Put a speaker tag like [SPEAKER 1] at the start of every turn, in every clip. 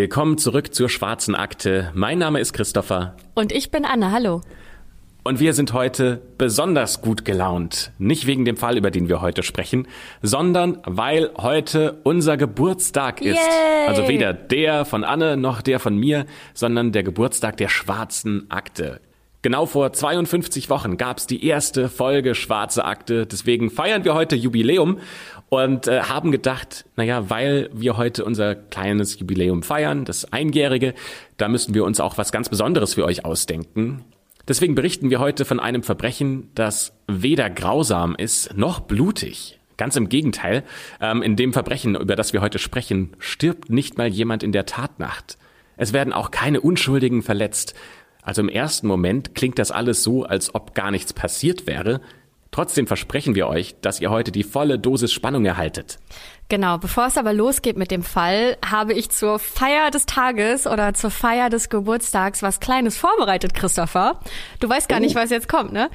[SPEAKER 1] Willkommen zurück zur Schwarzen Akte. Mein Name ist Christopher.
[SPEAKER 2] Und ich bin Anne. Hallo.
[SPEAKER 1] Und wir sind heute besonders gut gelaunt. Nicht wegen dem Fall, über den wir heute sprechen, sondern weil heute unser Geburtstag ist.
[SPEAKER 2] Yay!
[SPEAKER 1] Also weder der von Anne noch der von mir, sondern der Geburtstag der Schwarzen Akte. Genau vor 52 Wochen gab es die erste Folge Schwarze Akte. Deswegen feiern wir heute Jubiläum und äh, haben gedacht, naja, weil wir heute unser kleines Jubiläum feiern, das Einjährige, da müssen wir uns auch was ganz Besonderes für euch ausdenken. Deswegen berichten wir heute von einem Verbrechen, das weder grausam ist noch blutig. Ganz im Gegenteil, ähm, in dem Verbrechen, über das wir heute sprechen, stirbt nicht mal jemand in der Tatnacht. Es werden auch keine Unschuldigen verletzt. Also im ersten Moment klingt das alles so, als ob gar nichts passiert wäre. Trotzdem versprechen wir euch, dass ihr heute die volle Dosis Spannung erhaltet.
[SPEAKER 2] Genau, bevor es aber losgeht mit dem Fall, habe ich zur Feier des Tages oder zur Feier des Geburtstags was Kleines vorbereitet, Christopher. Du weißt gar
[SPEAKER 1] Oh.
[SPEAKER 2] nicht, was jetzt kommt, ne?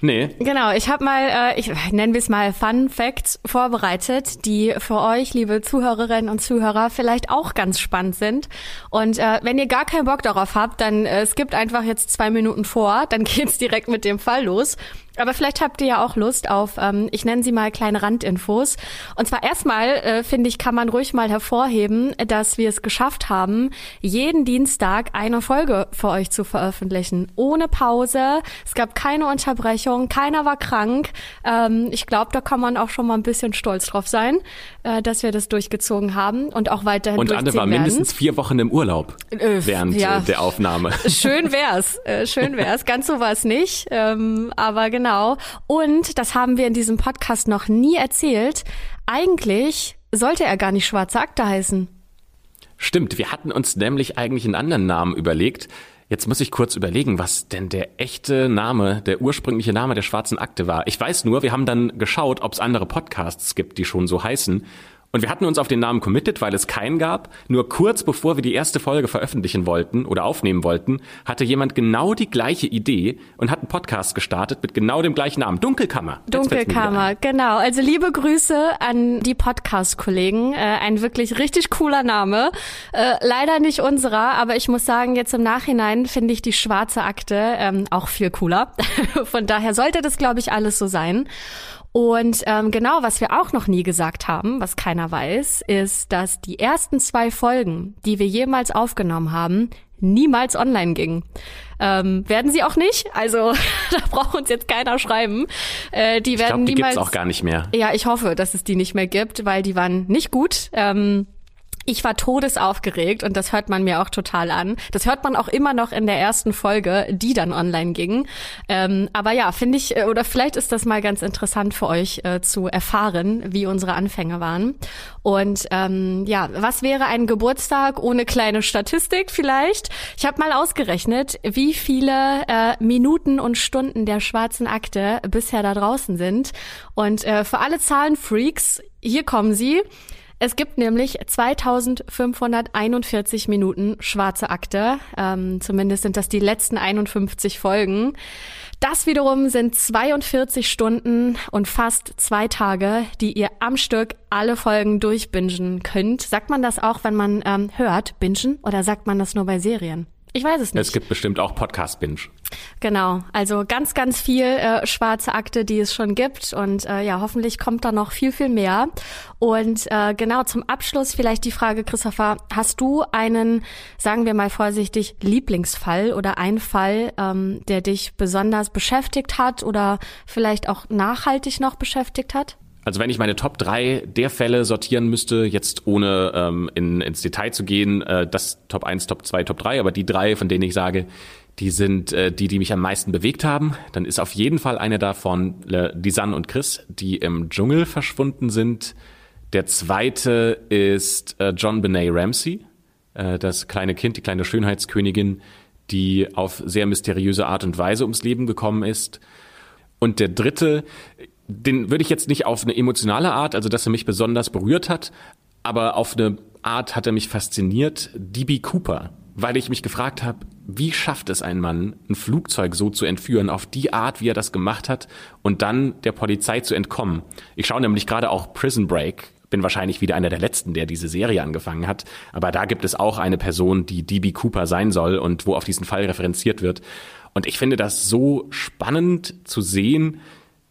[SPEAKER 1] Nee,
[SPEAKER 2] Genau, ich habe mal, äh, ich nennen wir es mal Fun Facts vorbereitet, die für euch, liebe Zuhörerinnen und Zuhörer, vielleicht auch ganz spannend sind. Und äh, wenn ihr gar keinen Bock darauf habt, dann äh, skippt einfach jetzt zwei Minuten vor, dann geht's direkt mit dem Fall los. Aber vielleicht habt ihr ja auch Lust auf, ähm, ich nenne sie mal kleine Randinfos. Und zwar erstmal, äh, finde ich, kann man ruhig mal hervorheben, dass wir es geschafft haben, jeden Dienstag eine Folge für euch zu veröffentlichen. Ohne Pause. Es gab keine Unterbrechung, keiner war krank. Ähm, ich glaube, da kann man auch schon mal ein bisschen stolz drauf sein, äh, dass wir das durchgezogen haben und auch weiterhin
[SPEAKER 1] und Anne war
[SPEAKER 2] werden.
[SPEAKER 1] mindestens vier Wochen im Urlaub
[SPEAKER 2] Äh,
[SPEAKER 1] während
[SPEAKER 2] ja.
[SPEAKER 1] äh, der Aufnahme.
[SPEAKER 2] Schön wär's, äh, schön wär's. Ganz so war es nicht, ähm, aber genau. Und das haben wir in diesem Podcast noch nie erzählt. Eigentlich sollte er gar nicht Schwarze Akte heißen.
[SPEAKER 1] Stimmt, wir hatten uns nämlich eigentlich einen anderen Namen überlegt. Jetzt muss ich kurz überlegen, was denn der echte Name, der ursprüngliche Name der Schwarzen Akte war. Ich weiß nur, wir haben dann geschaut, ob es andere Podcasts gibt, die schon so heißen. Und wir hatten uns auf den Namen committed, weil es keinen gab. Nur kurz bevor wir die erste Folge veröffentlichen wollten oder aufnehmen wollten, hatte jemand genau die gleiche Idee und hat einen Podcast gestartet mit genau dem gleichen Namen. Dunkelkammer.
[SPEAKER 2] Dunkelkammer, genau. Also liebe Grüße an die Podcast-Kollegen. Äh, ein wirklich richtig cooler Name. Äh, leider nicht unserer, aber ich muss sagen, jetzt im Nachhinein finde ich die schwarze Akte ähm, auch viel cooler. Von daher sollte das, glaube ich, alles so sein. Und ähm, genau, was wir auch noch nie gesagt haben, was keiner weiß, ist, dass die ersten zwei Folgen, die wir jemals aufgenommen haben, niemals online gingen. Ähm, werden sie auch nicht. Also da braucht uns jetzt keiner schreiben. Äh, die
[SPEAKER 1] Ich
[SPEAKER 2] werden
[SPEAKER 1] glaube, die
[SPEAKER 2] niemals.
[SPEAKER 1] gibt's auch gar nicht mehr.
[SPEAKER 2] Ja, ich hoffe, dass es die nicht mehr gibt, weil die waren nicht gut. Ähm, ich war todesaufgeregt und das hört man mir auch total an. Das hört man auch immer noch in der ersten Folge, die dann online ging. Ähm, aber ja, finde ich, äh, oder vielleicht ist das mal ganz interessant für euch äh, zu erfahren, wie unsere Anfänge waren. Und ähm, ja, was wäre ein Geburtstag ohne kleine Statistik vielleicht? Ich habe mal ausgerechnet, wie viele äh, Minuten und Stunden der schwarzen Akte bisher da draußen sind. Und äh, für alle Zahlenfreaks, hier kommen sie. Es gibt nämlich 2541 Minuten schwarze Akte. Ähm, zumindest sind das die letzten 51 Folgen. Das wiederum sind 42 Stunden und fast zwei Tage, die ihr am Stück alle Folgen durchbingen könnt. Sagt man das auch, wenn man ähm, hört, bingen, oder sagt man das nur bei Serien? Ich weiß es nicht.
[SPEAKER 1] Es gibt bestimmt auch Podcast-Binge.
[SPEAKER 2] Genau, also ganz, ganz viel äh, schwarze Akte, die es schon gibt und äh, ja, hoffentlich kommt da noch viel, viel mehr. Und äh, genau zum Abschluss vielleicht die Frage, Christopher, hast du einen, sagen wir mal vorsichtig, Lieblingsfall oder einen Fall, ähm, der dich besonders beschäftigt hat oder vielleicht auch nachhaltig noch beschäftigt hat?
[SPEAKER 1] Also wenn ich meine Top 3 der Fälle sortieren müsste, jetzt ohne ähm, in, ins Detail zu gehen, äh, das Top 1, Top 2, Top 3, aber die drei, von denen ich sage, die sind äh, die, die mich am meisten bewegt haben, dann ist auf jeden Fall eine davon äh, die San und Chris, die im Dschungel verschwunden sind. Der zweite ist äh, John Benet Ramsey, äh, das kleine Kind, die kleine Schönheitskönigin, die auf sehr mysteriöse Art und Weise ums Leben gekommen ist. Und der dritte, den würde ich jetzt nicht auf eine emotionale Art, also dass er mich besonders berührt hat, aber auf eine Art hat er mich fasziniert, DB Cooper, weil ich mich gefragt habe, wie schafft es ein Mann, ein Flugzeug so zu entführen, auf die Art, wie er das gemacht hat und dann der Polizei zu entkommen. Ich schaue nämlich gerade auch Prison Break, bin wahrscheinlich wieder einer der Letzten, der diese Serie angefangen hat. Aber da gibt es auch eine Person, die DB Cooper sein soll und wo auf diesen Fall referenziert wird. Und ich finde das so spannend zu sehen,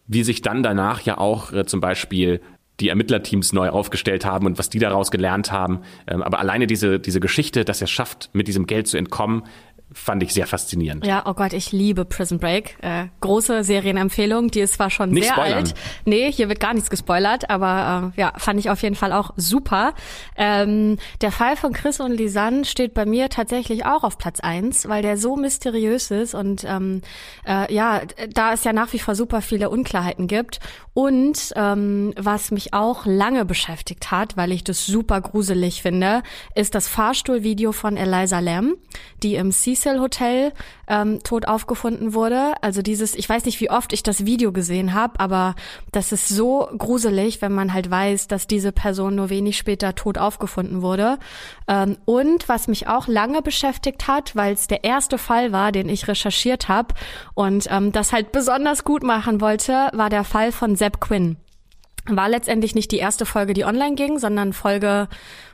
[SPEAKER 1] wie sich dann danach ja auch äh, zum Beispiel die Ermittlerteams neu aufgestellt haben und was die daraus gelernt haben. Ähm, aber alleine diese, diese Geschichte, dass er schafft, mit diesem Geld zu entkommen, fand ich sehr faszinierend.
[SPEAKER 2] Ja, oh Gott, ich liebe Prison Break. Äh, große Serienempfehlung, die ist zwar schon
[SPEAKER 1] Nicht
[SPEAKER 2] sehr
[SPEAKER 1] spoilern.
[SPEAKER 2] alt. Nee, hier wird gar nichts gespoilert, aber äh, ja, fand ich auf jeden Fall auch super. Ähm, der Fall von Chris und Lisanne steht bei mir tatsächlich auch auf Platz eins, weil der so mysteriös ist und ähm, äh, ja, da es ja nach wie vor super viele Unklarheiten gibt. Und ähm, was mich auch lange beschäftigt hat, weil ich das super gruselig finde, ist das Fahrstuhlvideo von Eliza Lam, die im Cecil Hotel ähm, tot aufgefunden wurde. Also dieses, ich weiß nicht, wie oft ich das Video gesehen habe, aber das ist so gruselig, wenn man halt weiß, dass diese Person nur wenig später tot aufgefunden wurde. Ähm, und was mich auch lange beschäftigt hat, weil es der erste Fall war, den ich recherchiert habe und ähm, das halt besonders gut machen wollte, war der Fall von Sepp Quinn. War letztendlich nicht die erste Folge, die online ging, sondern Folge,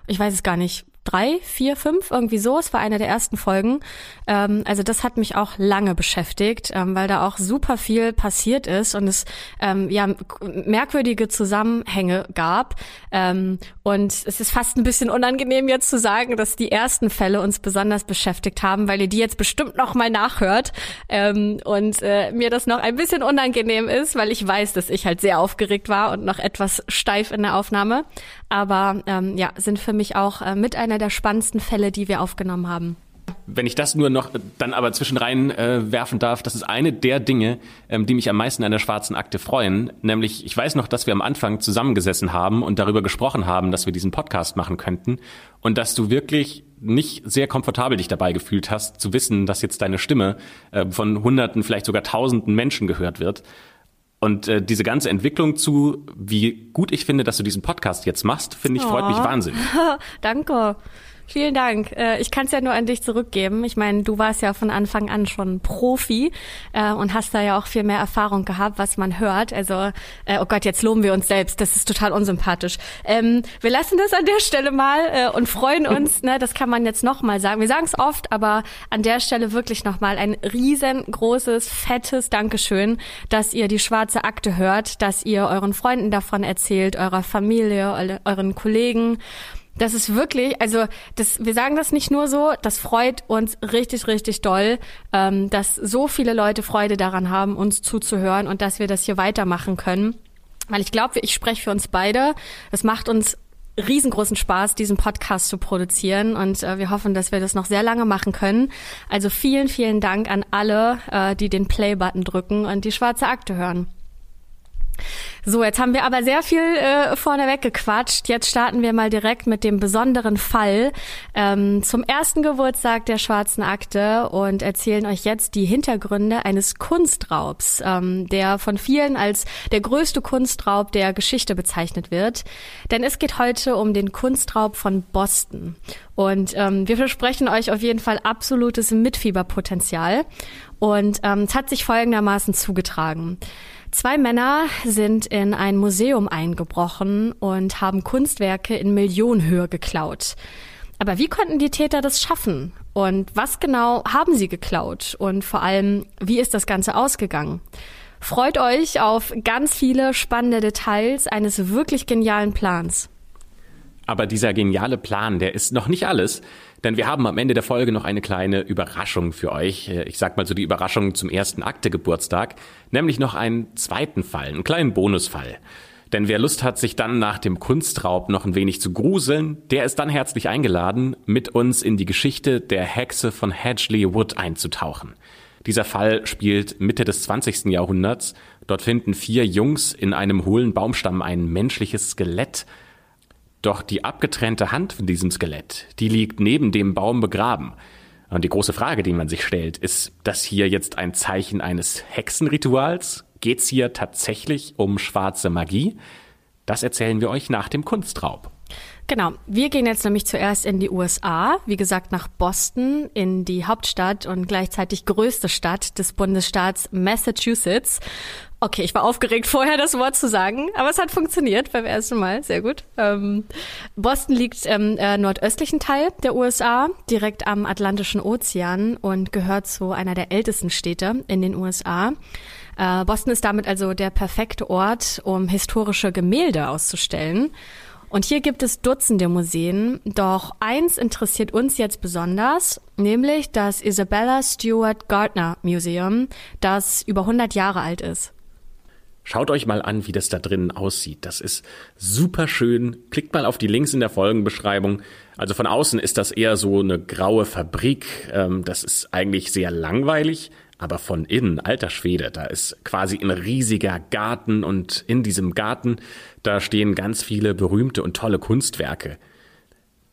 [SPEAKER 2] ich weiß es gar nicht, drei, vier, fünf, irgendwie so. Es war eine der ersten Folgen. Ähm, also das hat mich auch lange beschäftigt, ähm, weil da auch super viel passiert ist und es ähm, ja merkwürdige Zusammenhänge gab. Ähm, und es ist fast ein bisschen unangenehm jetzt zu sagen, dass die ersten Fälle uns besonders beschäftigt haben, weil ihr die jetzt bestimmt noch mal nachhört ähm, und äh, mir das noch ein bisschen unangenehm ist, weil ich weiß, dass ich halt sehr aufgeregt war und noch etwas steif in der Aufnahme. Aber ähm, ja, sind für mich auch äh, mit einer der spannendsten Fälle, die wir aufgenommen haben.
[SPEAKER 1] Wenn ich das nur noch dann aber zwischenrein äh, werfen darf, das ist eine der Dinge, ähm, die mich am meisten an der schwarzen Akte freuen. Nämlich, ich weiß noch, dass wir am Anfang zusammengesessen haben und darüber gesprochen haben, dass wir diesen Podcast machen könnten und dass du wirklich nicht sehr komfortabel dich dabei gefühlt hast, zu wissen, dass jetzt deine Stimme äh, von Hunderten, vielleicht sogar Tausenden Menschen gehört wird. Und äh, diese ganze Entwicklung zu, wie gut ich finde, dass du diesen Podcast jetzt machst, finde ich, freut mich
[SPEAKER 2] Oh.
[SPEAKER 1] wahnsinnig.
[SPEAKER 2] Danke. Vielen Dank. Äh, Ich kann es ja nur an dich zurückgeben. Ich meine, du warst ja von Anfang an schon Profi äh, und hast da ja auch viel mehr Erfahrung gehabt, was man hört. Also, äh, oh Gott, jetzt loben wir uns selbst. Das ist total unsympathisch. Ähm, wir lassen das an der Stelle mal und freuen uns. ne, das kann man jetzt noch mal sagen. Wir sagen es oft, aber an der Stelle wirklich noch mal ein riesengroßes, fettes Dankeschön, dass ihr die schwarze Akte hört, dass ihr euren Freunden davon erzählt, eurer Familie, eure- euren Kollegen. Das ist wirklich, also das, wir sagen das nicht nur so, das freut uns richtig, richtig doll, ähm, dass so viele Leute Freude daran haben, uns zuzuhören und dass wir das hier weitermachen können. Weil ich glaube, ich spreche für uns beide. Es macht uns riesengroßen Spaß, diesen Podcast zu produzieren und äh, wir hoffen, dass wir das noch sehr lange machen können. Also vielen, vielen Dank an alle, äh, die den Play-Button drücken und die schwarze Akte hören. So, jetzt haben wir aber sehr viel äh, vorneweg gequatscht. Jetzt starten wir mal direkt mit dem besonderen Fall ähm, zum ersten Geburtstag der Schwarzen Akte und erzählen euch jetzt die Hintergründe eines Kunstraubs, ähm, der von vielen als der größte Kunstraub der Geschichte bezeichnet wird. Denn es geht heute um den Kunstraub von Boston. Und ähm, wir versprechen euch auf jeden Fall absolutes Mitfieberpotenzial. Und ähm, es hat sich folgendermaßen zugetragen. Zwei Männer sind in ein Museum eingebrochen und haben Kunstwerke in Millionenhöhe geklaut. Aber wie konnten die Täter das schaffen? Und was genau haben sie geklaut? Und vor allem, wie ist das Ganze ausgegangen? Freut euch auf ganz viele spannende Details eines wirklich genialen Plans.
[SPEAKER 1] Aber dieser geniale Plan, der ist noch nicht alles, denn wir haben am Ende der Folge noch eine kleine Überraschung für euch. Ich sag mal so die Überraschung zum ersten Akte-Geburtstag, nämlich noch einen zweiten Fall, einen kleinen Bonusfall. Denn wer Lust hat, sich dann nach dem Kunstraub noch ein wenig zu gruseln, der ist dann herzlich eingeladen, mit uns in die Geschichte der Hexe von Hedgley Wood einzutauchen. Dieser Fall spielt Mitte des 20. Jahrhunderts. Dort finden vier Jungs in einem hohlen Baumstamm ein menschliches Skelett, doch die abgetrennte Hand von diesem Skelett, die liegt neben dem Baum begraben. Und die große Frage, die man sich stellt, ist das hier jetzt ein Zeichen eines Hexenrituals? Geht's hier tatsächlich um schwarze Magie? Das erzählen wir euch nach dem Kunstraub.
[SPEAKER 2] Genau, wir gehen jetzt nämlich zuerst in die USA, wie gesagt nach Boston, in die Hauptstadt und gleichzeitig größte Stadt des Bundesstaats Massachusetts. Okay, ich war aufgeregt vorher das Wort zu sagen, aber es hat funktioniert beim ersten Mal, sehr gut. Ähm, Boston liegt im äh, nordöstlichen Teil der USA, direkt am Atlantischen Ozean und gehört zu einer der ältesten Städte in den USA. Äh, Boston ist damit also der perfekte Ort, um historische Gemälde auszustellen. Und hier gibt es Dutzende Museen, doch eins interessiert uns jetzt besonders, nämlich das Isabella Stewart Gardner Museum, das über 100 Jahre alt ist.
[SPEAKER 1] Schaut euch mal an, wie das da drinnen aussieht. Das ist super schön. Klickt mal auf die Links in der Folgenbeschreibung. Also von außen ist das eher so eine graue Fabrik. Ähm, das ist eigentlich sehr langweilig. Aber von innen, alter Schwede, da ist quasi ein riesiger Garten und in diesem Garten, da stehen ganz viele berühmte und tolle Kunstwerke.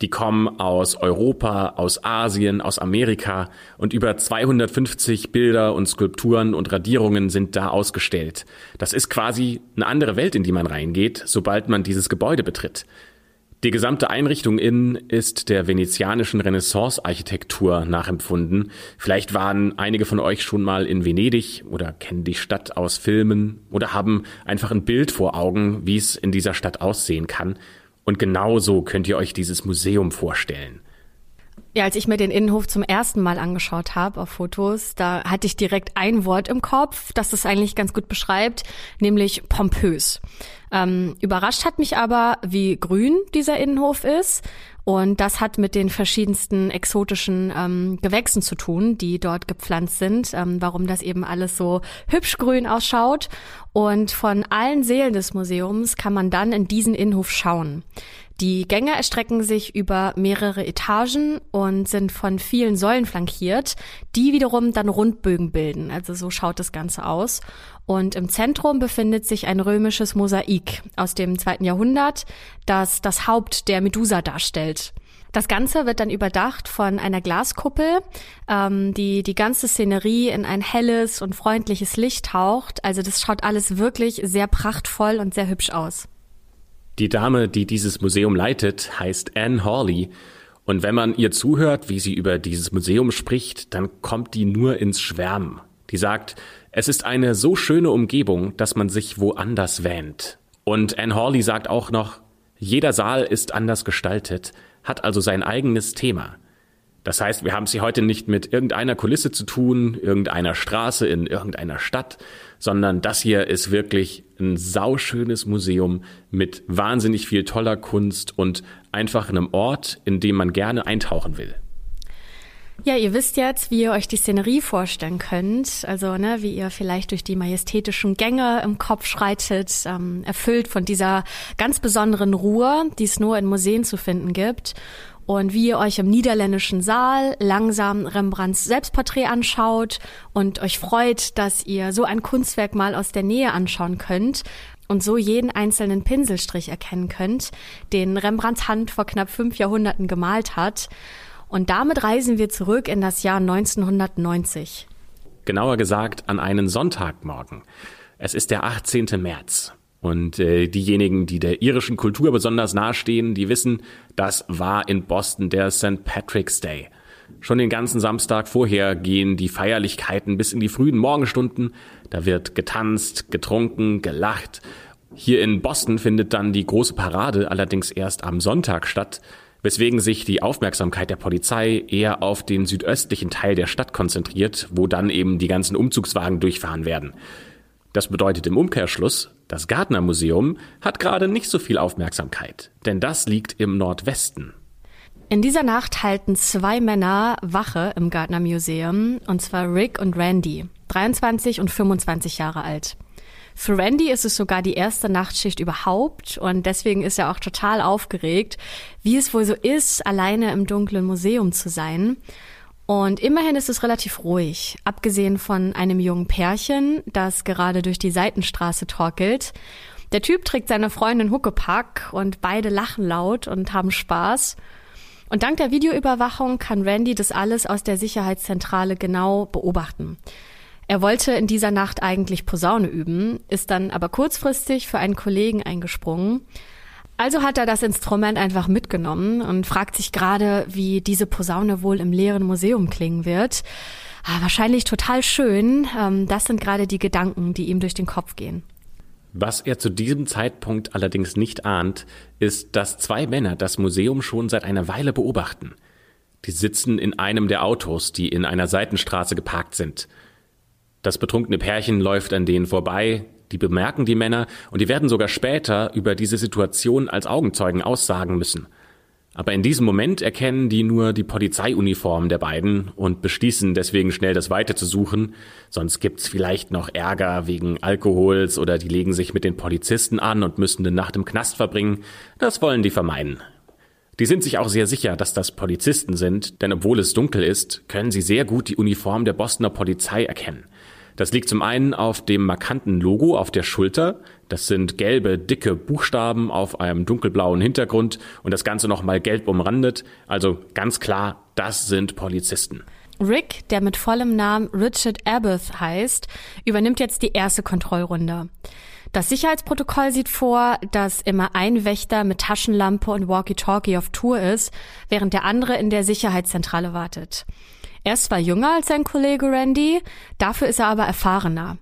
[SPEAKER 1] Die kommen aus Europa, aus Asien, aus Amerika und über 250 Bilder und Skulpturen und Radierungen sind da ausgestellt. Das ist quasi eine andere Welt, in die man reingeht, sobald man dieses Gebäude betritt. Die gesamte Einrichtung innen ist der venezianischen Renaissance-Architektur nachempfunden. Vielleicht waren einige von euch schon mal in Venedig oder kennen die Stadt aus Filmen oder haben einfach ein Bild vor Augen, wie es in dieser Stadt aussehen kann. Und genauso könnt ihr euch dieses Museum vorstellen.
[SPEAKER 2] Ja, als ich mir den Innenhof zum ersten Mal angeschaut habe auf Fotos, da hatte ich direkt ein Wort im Kopf, das das eigentlich ganz gut beschreibt, nämlich pompös. Ähm, überrascht hat mich aber, wie grün dieser Innenhof ist. Und das hat mit den verschiedensten exotischen ähm, Gewächsen zu tun, die dort gepflanzt sind, ähm, warum das eben alles so hübsch grün ausschaut. Und von allen Seelen des Museums kann man dann in diesen Innenhof schauen. Die Gänge erstrecken sich über mehrere Etagen und sind von vielen Säulen flankiert, die wiederum dann Rundbögen bilden. Also so schaut das Ganze aus. Und im Zentrum befindet sich ein römisches Mosaik aus dem zweiten Jahrhundert, das das Haupt der Medusa darstellt. Das Ganze wird dann überdacht von einer Glaskuppel, ähm, die die ganze Szenerie in ein helles und freundliches Licht taucht. Also das schaut alles wirklich sehr prachtvoll und sehr hübsch aus.
[SPEAKER 1] Die Dame, die dieses Museum leitet, heißt Anne Hawley. Und wenn man ihr zuhört, wie sie über dieses Museum spricht, dann kommt die nur ins Schwärmen. Die sagt, es ist eine so schöne Umgebung, dass man sich woanders wähnt. Und Anne Hawley sagt auch noch, jeder Saal ist anders gestaltet, hat also sein eigenes Thema. Das heißt, wir haben es hier heute nicht mit irgendeiner Kulisse zu tun, irgendeiner Straße in irgendeiner Stadt, sondern das hier ist wirklich ein sauschönes Museum mit wahnsinnig viel toller Kunst und einfach einem Ort, in dem man gerne eintauchen will.
[SPEAKER 2] Ja, ihr wisst jetzt, wie ihr euch die Szenerie vorstellen könnt. Also, ne, wie ihr vielleicht durch die majestätischen Gänge im Kopf schreitet, ähm, erfüllt von dieser ganz besonderen Ruhe, die es nur in Museen zu finden gibt und wie ihr euch im niederländischen Saal langsam Rembrandts Selbstporträt anschaut und euch freut, dass ihr so ein Kunstwerk mal aus der Nähe anschauen könnt und so jeden einzelnen Pinselstrich erkennen könnt, den Rembrandts Hand vor knapp fünf Jahrhunderten gemalt hat. Und damit reisen wir zurück in das Jahr 1990.
[SPEAKER 1] Genauer gesagt an einen Sonntagmorgen. Es ist der 18. März. Und äh, diejenigen, die der irischen Kultur besonders nahestehen, die wissen, das war in Boston der St. Patrick's Day. Schon den ganzen Samstag vorher gehen die Feierlichkeiten bis in die frühen Morgenstunden. Da wird getanzt, getrunken, gelacht. Hier in Boston findet dann die große Parade allerdings erst am Sonntag statt, weswegen sich die Aufmerksamkeit der Polizei eher auf den südöstlichen Teil der Stadt konzentriert, wo dann eben die ganzen Umzugswagen durchfahren werden. Das bedeutet im Umkehrschluss, das Gardner Museum hat gerade nicht so viel Aufmerksamkeit, denn das liegt im Nordwesten.
[SPEAKER 2] In dieser Nacht halten zwei Männer Wache im Gardner Museum, und zwar Rick und Randy, 23 und 25 Jahre alt. Für Randy ist es sogar die erste Nachtschicht überhaupt und deswegen ist er auch total aufgeregt, wie es wohl so ist, alleine im dunklen Museum zu sein. Und immerhin ist es relativ ruhig, abgesehen von einem jungen Pärchen, das gerade durch die Seitenstraße torkelt. Der Typ trägt seine Freundin Huckepack und beide lachen laut und haben Spaß. Und dank der Videoüberwachung kann Randy das alles aus der Sicherheitszentrale genau beobachten. Er wollte in dieser Nacht eigentlich Posaune üben, ist dann aber kurzfristig für einen Kollegen eingesprungen. Also hat er das Instrument einfach mitgenommen und fragt sich gerade, wie diese Posaune wohl im leeren Museum klingen wird. Ah, wahrscheinlich total schön. Ähm, das sind gerade die Gedanken, die ihm durch den Kopf gehen.
[SPEAKER 1] Was er zu diesem Zeitpunkt allerdings nicht ahnt, ist, dass zwei Männer das Museum schon seit einer Weile beobachten. Die sitzen in einem der Autos, die in einer Seitenstraße geparkt sind. Das betrunkene Pärchen läuft an denen vorbei, die bemerken die Männer und die werden sogar später über diese Situation als Augenzeugen aussagen müssen. Aber in diesem Moment erkennen die nur die Polizeiuniform der beiden und beschließen deswegen schnell das Weite zu suchen, sonst gibt's vielleicht noch Ärger wegen Alkohols oder die legen sich mit den Polizisten an und müssen eine Nacht im Knast verbringen. Das wollen die vermeiden. Die sind sich auch sehr sicher, dass das Polizisten sind, denn obwohl es dunkel ist, können sie sehr gut die Uniform der Bostoner Polizei erkennen. Das liegt zum einen auf dem markanten Logo auf der Schulter. Das sind gelbe, dicke Buchstaben auf einem dunkelblauen Hintergrund und das Ganze nochmal gelb umrandet. Also ganz klar, das sind Polizisten.
[SPEAKER 2] Rick, der mit vollem Namen Richard Abbott heißt, übernimmt jetzt die erste Kontrollrunde. Das Sicherheitsprotokoll sieht vor, dass immer ein Wächter mit Taschenlampe und Walkie-Talkie auf Tour ist, während der andere in der Sicherheitszentrale wartet. Er ist zwar jünger als sein Kollege Randy, dafür ist er aber erfahrener.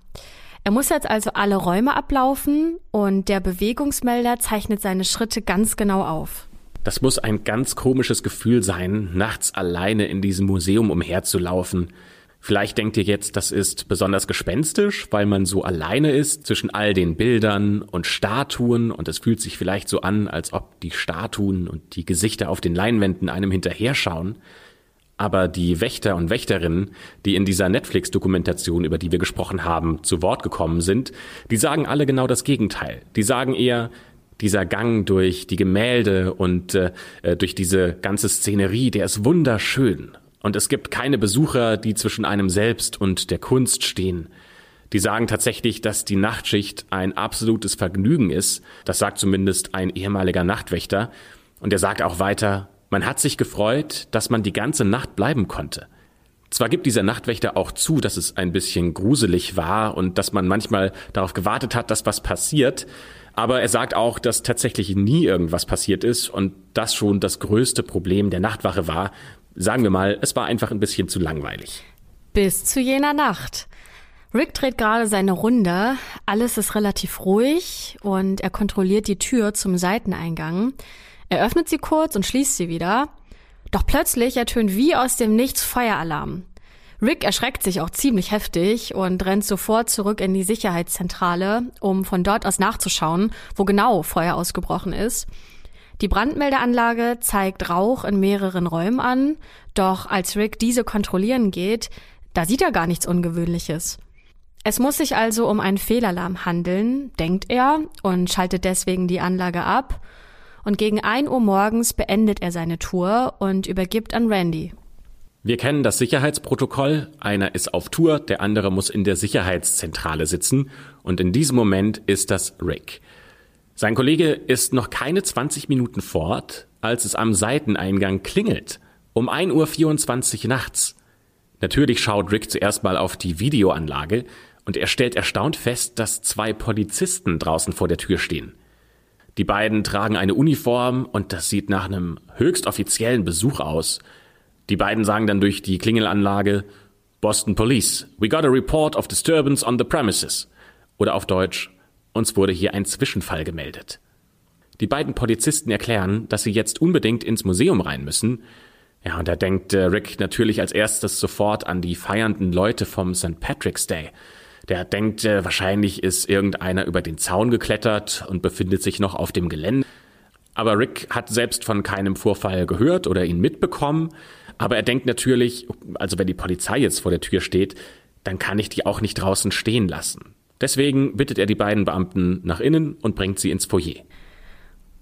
[SPEAKER 2] Er muss jetzt also alle Räume ablaufen und der Bewegungsmelder zeichnet seine Schritte ganz genau auf.
[SPEAKER 1] Das muss ein ganz komisches Gefühl sein, nachts alleine in diesem Museum umherzulaufen. Vielleicht denkt ihr jetzt, das ist besonders gespenstisch, weil man so alleine ist zwischen all den Bildern und Statuen und es fühlt sich vielleicht so an, als ob die Statuen und die Gesichter auf den Leinwänden einem hinterher schauen. Aber die Wächter und Wächterinnen, die in dieser Netflix-Dokumentation, über die wir gesprochen haben, zu Wort gekommen sind, die sagen alle genau das Gegenteil. Die sagen eher, dieser Gang durch die Gemälde und äh, durch diese ganze Szenerie, der ist wunderschön. Und es gibt keine Besucher, die zwischen einem selbst und der Kunst stehen. Die sagen tatsächlich, dass die Nachtschicht ein absolutes Vergnügen ist. Das sagt zumindest ein ehemaliger Nachtwächter. Und er sagt auch weiter, man hat sich gefreut, dass man die ganze Nacht bleiben konnte. Zwar gibt dieser Nachtwächter auch zu, dass es ein bisschen gruselig war und dass man manchmal darauf gewartet hat, dass was passiert, aber er sagt auch, dass tatsächlich nie irgendwas passiert ist und das schon das größte Problem der Nachtwache war. Sagen wir mal, es war einfach ein bisschen zu langweilig.
[SPEAKER 2] Bis zu jener Nacht. Rick dreht gerade seine Runde, alles ist relativ ruhig und er kontrolliert die Tür zum Seiteneingang. Er öffnet sie kurz und schließt sie wieder. Doch plötzlich ertönt wie aus dem Nichts Feueralarm. Rick erschreckt sich auch ziemlich heftig und rennt sofort zurück in die Sicherheitszentrale, um von dort aus nachzuschauen, wo genau Feuer ausgebrochen ist. Die Brandmeldeanlage zeigt Rauch in mehreren Räumen an, doch als Rick diese kontrollieren geht, da sieht er gar nichts Ungewöhnliches. Es muss sich also um einen Fehlalarm handeln, denkt er und schaltet deswegen die Anlage ab und gegen 1 Uhr morgens beendet er seine Tour und übergibt an Randy.
[SPEAKER 1] Wir kennen das Sicherheitsprotokoll. Einer ist auf Tour, der andere muss in der Sicherheitszentrale sitzen. Und in diesem Moment ist das Rick. Sein Kollege ist noch keine 20 Minuten fort, als es am Seiteneingang klingelt. Um 1.24 Uhr nachts. Natürlich schaut Rick zuerst mal auf die Videoanlage und er stellt erstaunt fest, dass zwei Polizisten draußen vor der Tür stehen. Die beiden tragen eine Uniform und das sieht nach einem höchst offiziellen Besuch aus. Die beiden sagen dann durch die Klingelanlage Boston Police, we got a report of disturbance on the premises. Oder auf Deutsch, uns wurde hier ein Zwischenfall gemeldet. Die beiden Polizisten erklären, dass sie jetzt unbedingt ins Museum rein müssen. Ja, und da denkt äh, Rick natürlich als erstes sofort an die feiernden Leute vom St. Patrick's Day. Der denkt, äh, wahrscheinlich ist irgendeiner über den Zaun geklettert und befindet sich noch auf dem Gelände. Aber Rick hat selbst von keinem Vorfall gehört oder ihn mitbekommen. Aber er denkt natürlich, also wenn die Polizei jetzt vor der Tür steht, dann kann ich die auch nicht draußen stehen lassen. Deswegen bittet er die beiden Beamten nach innen und bringt sie ins Foyer.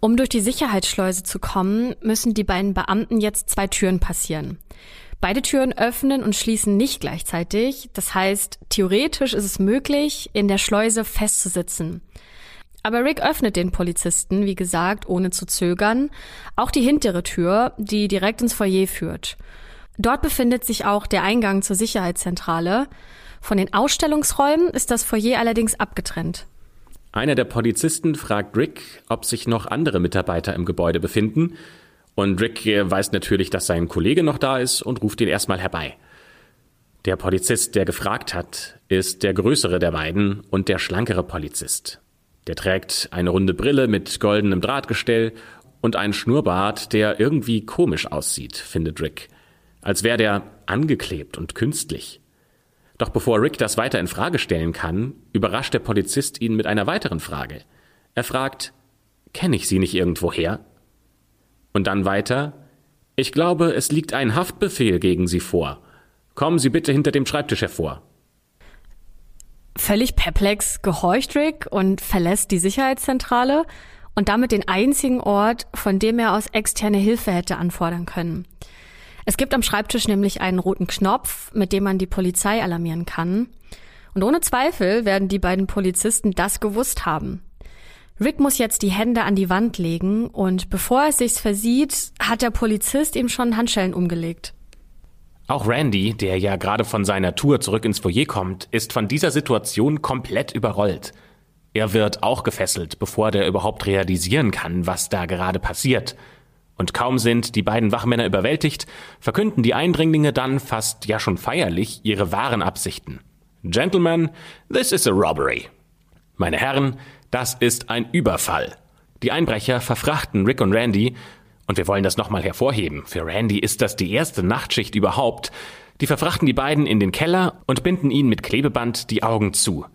[SPEAKER 2] Um durch die Sicherheitsschleuse zu kommen, müssen die beiden Beamten jetzt zwei Türen passieren. Beide Türen öffnen und schließen nicht gleichzeitig. Das heißt, theoretisch ist es möglich, in der Schleuse festzusitzen. Aber Rick öffnet den Polizisten, wie gesagt, ohne zu zögern, auch die hintere Tür, die direkt ins Foyer führt. Dort befindet sich auch der Eingang zur Sicherheitszentrale. Von den Ausstellungsräumen ist das Foyer allerdings abgetrennt.
[SPEAKER 1] Einer der Polizisten fragt Rick, ob sich noch andere Mitarbeiter im Gebäude befinden. Und Rick äh, weiß natürlich, dass sein Kollege noch da ist und ruft ihn erstmal herbei. Der Polizist, der gefragt hat, ist der größere der beiden und der schlankere Polizist. Der trägt eine runde Brille mit goldenem Drahtgestell und einen Schnurrbart, der irgendwie komisch aussieht, findet Rick. Als wäre der angeklebt und künstlich. Doch bevor Rick das weiter in Frage stellen kann, überrascht der Polizist ihn mit einer weiteren Frage. Er fragt, kenne ich Sie nicht irgendwoher? Und dann weiter, ich glaube, es liegt ein Haftbefehl gegen Sie vor. Kommen Sie bitte hinter dem Schreibtisch hervor.
[SPEAKER 2] Völlig perplex gehorcht Rick und verlässt die Sicherheitszentrale und damit den einzigen Ort, von dem er aus externe Hilfe hätte anfordern können. Es gibt am Schreibtisch nämlich einen roten Knopf, mit dem man die Polizei alarmieren kann. Und ohne Zweifel werden die beiden Polizisten das gewusst haben. Rick muss jetzt die Hände an die Wand legen und bevor er es sich versieht, hat der Polizist ihm schon Handschellen umgelegt.
[SPEAKER 1] Auch Randy, der ja gerade von seiner Tour zurück ins Foyer kommt, ist von dieser Situation komplett überrollt. Er wird auch gefesselt, bevor der überhaupt realisieren kann, was da gerade passiert. Und kaum sind die beiden Wachmänner überwältigt, verkünden die Eindringlinge dann fast ja schon feierlich ihre wahren Absichten. Gentlemen, this is a robbery. Meine Herren, das ist ein Überfall. Die Einbrecher verfrachten Rick und Randy, und wir wollen das nochmal hervorheben. Für Randy ist das die erste Nachtschicht überhaupt. Die verfrachten die beiden in den Keller und binden ihnen mit Klebeband die Augen zu.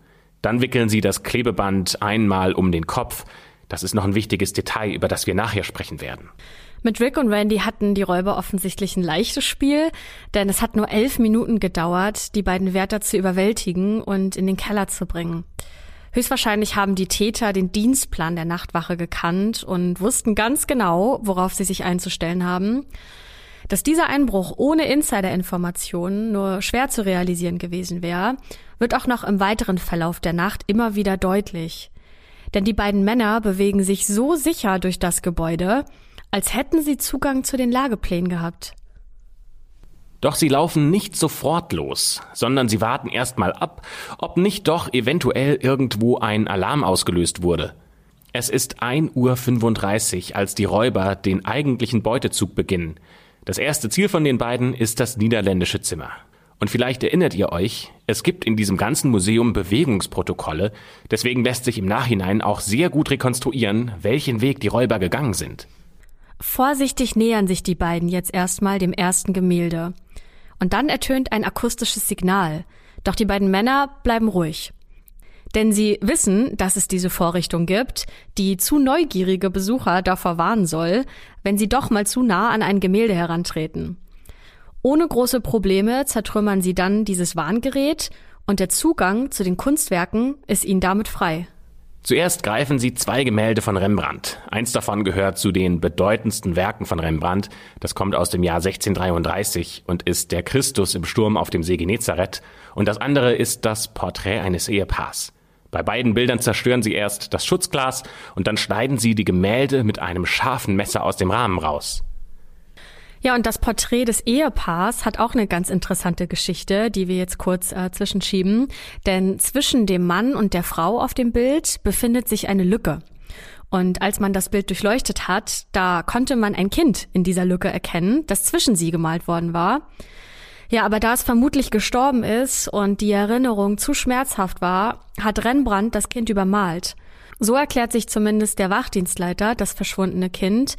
[SPEAKER 1] Dann wickeln sie das Klebeband einmal um den Kopf. Das ist noch ein wichtiges Detail, über das wir nachher sprechen werden.
[SPEAKER 2] Mit Rick und Randy hatten die Räuber offensichtlich ein leichtes Spiel, denn es hat nur elf Minuten gedauert, die beiden Wärter zu überwältigen und in den Keller zu bringen. Höchstwahrscheinlich haben die Täter den Dienstplan der Nachtwache gekannt und wussten ganz genau, worauf sie sich einzustellen haben. Dass dieser Einbruch ohne Insider-Informationen nur schwer zu realisieren gewesen wäre, wird auch noch im weiteren Verlauf der Nacht immer wieder deutlich. Denn die beiden Männer bewegen sich so sicher durch das Gebäude, als hätten sie Zugang zu den Lageplänen gehabt.
[SPEAKER 1] Doch sie laufen nicht sofort los, sondern sie warten erstmal ab, ob nicht doch eventuell irgendwo ein Alarm ausgelöst wurde. Es ist 1.35 Uhr, als die Räuber den eigentlichen Beutezug beginnen. Das erste Ziel von den beiden ist das niederländische Zimmer. Und vielleicht erinnert ihr euch, es gibt in diesem ganzen Museum Bewegungsprotokolle, deswegen lässt sich im Nachhinein auch sehr gut rekonstruieren, welchen Weg die Räuber gegangen sind.
[SPEAKER 2] Vorsichtig nähern sich die beiden jetzt erstmal dem ersten Gemälde. Und dann ertönt ein akustisches Signal. Doch die beiden Männer bleiben ruhig. Denn sie wissen, dass es diese Vorrichtung gibt, die zu neugierige Besucher davor warnen soll, wenn sie doch mal zu nah an ein Gemälde herantreten. Ohne große Probleme zertrümmern sie dann dieses Warngerät und der Zugang zu den Kunstwerken ist ihnen damit frei.
[SPEAKER 1] Zuerst greifen sie zwei Gemälde von Rembrandt. Eins davon gehört zu den bedeutendsten Werken von Rembrandt. Das kommt aus dem Jahr 1633 und ist der Christus im Sturm auf dem See Genezareth. Und das andere ist das Porträt eines Ehepaars. Bei beiden Bildern zerstören sie erst das Schutzglas und dann schneiden sie die Gemälde mit einem scharfen Messer aus dem Rahmen raus.
[SPEAKER 2] Ja, und das Porträt des Ehepaars hat auch eine ganz interessante Geschichte, die wir jetzt kurz äh, zwischenschieben. Denn zwischen dem Mann und der Frau auf dem Bild befindet sich eine Lücke. Und als man das Bild durchleuchtet hat, da konnte man ein Kind in dieser Lücke erkennen, das zwischen sie gemalt worden war. Ja, aber da es vermutlich gestorben ist und die Erinnerung zu schmerzhaft war, hat Rembrandt das Kind übermalt. So erklärt sich zumindest der Wachdienstleiter das verschwundene Kind.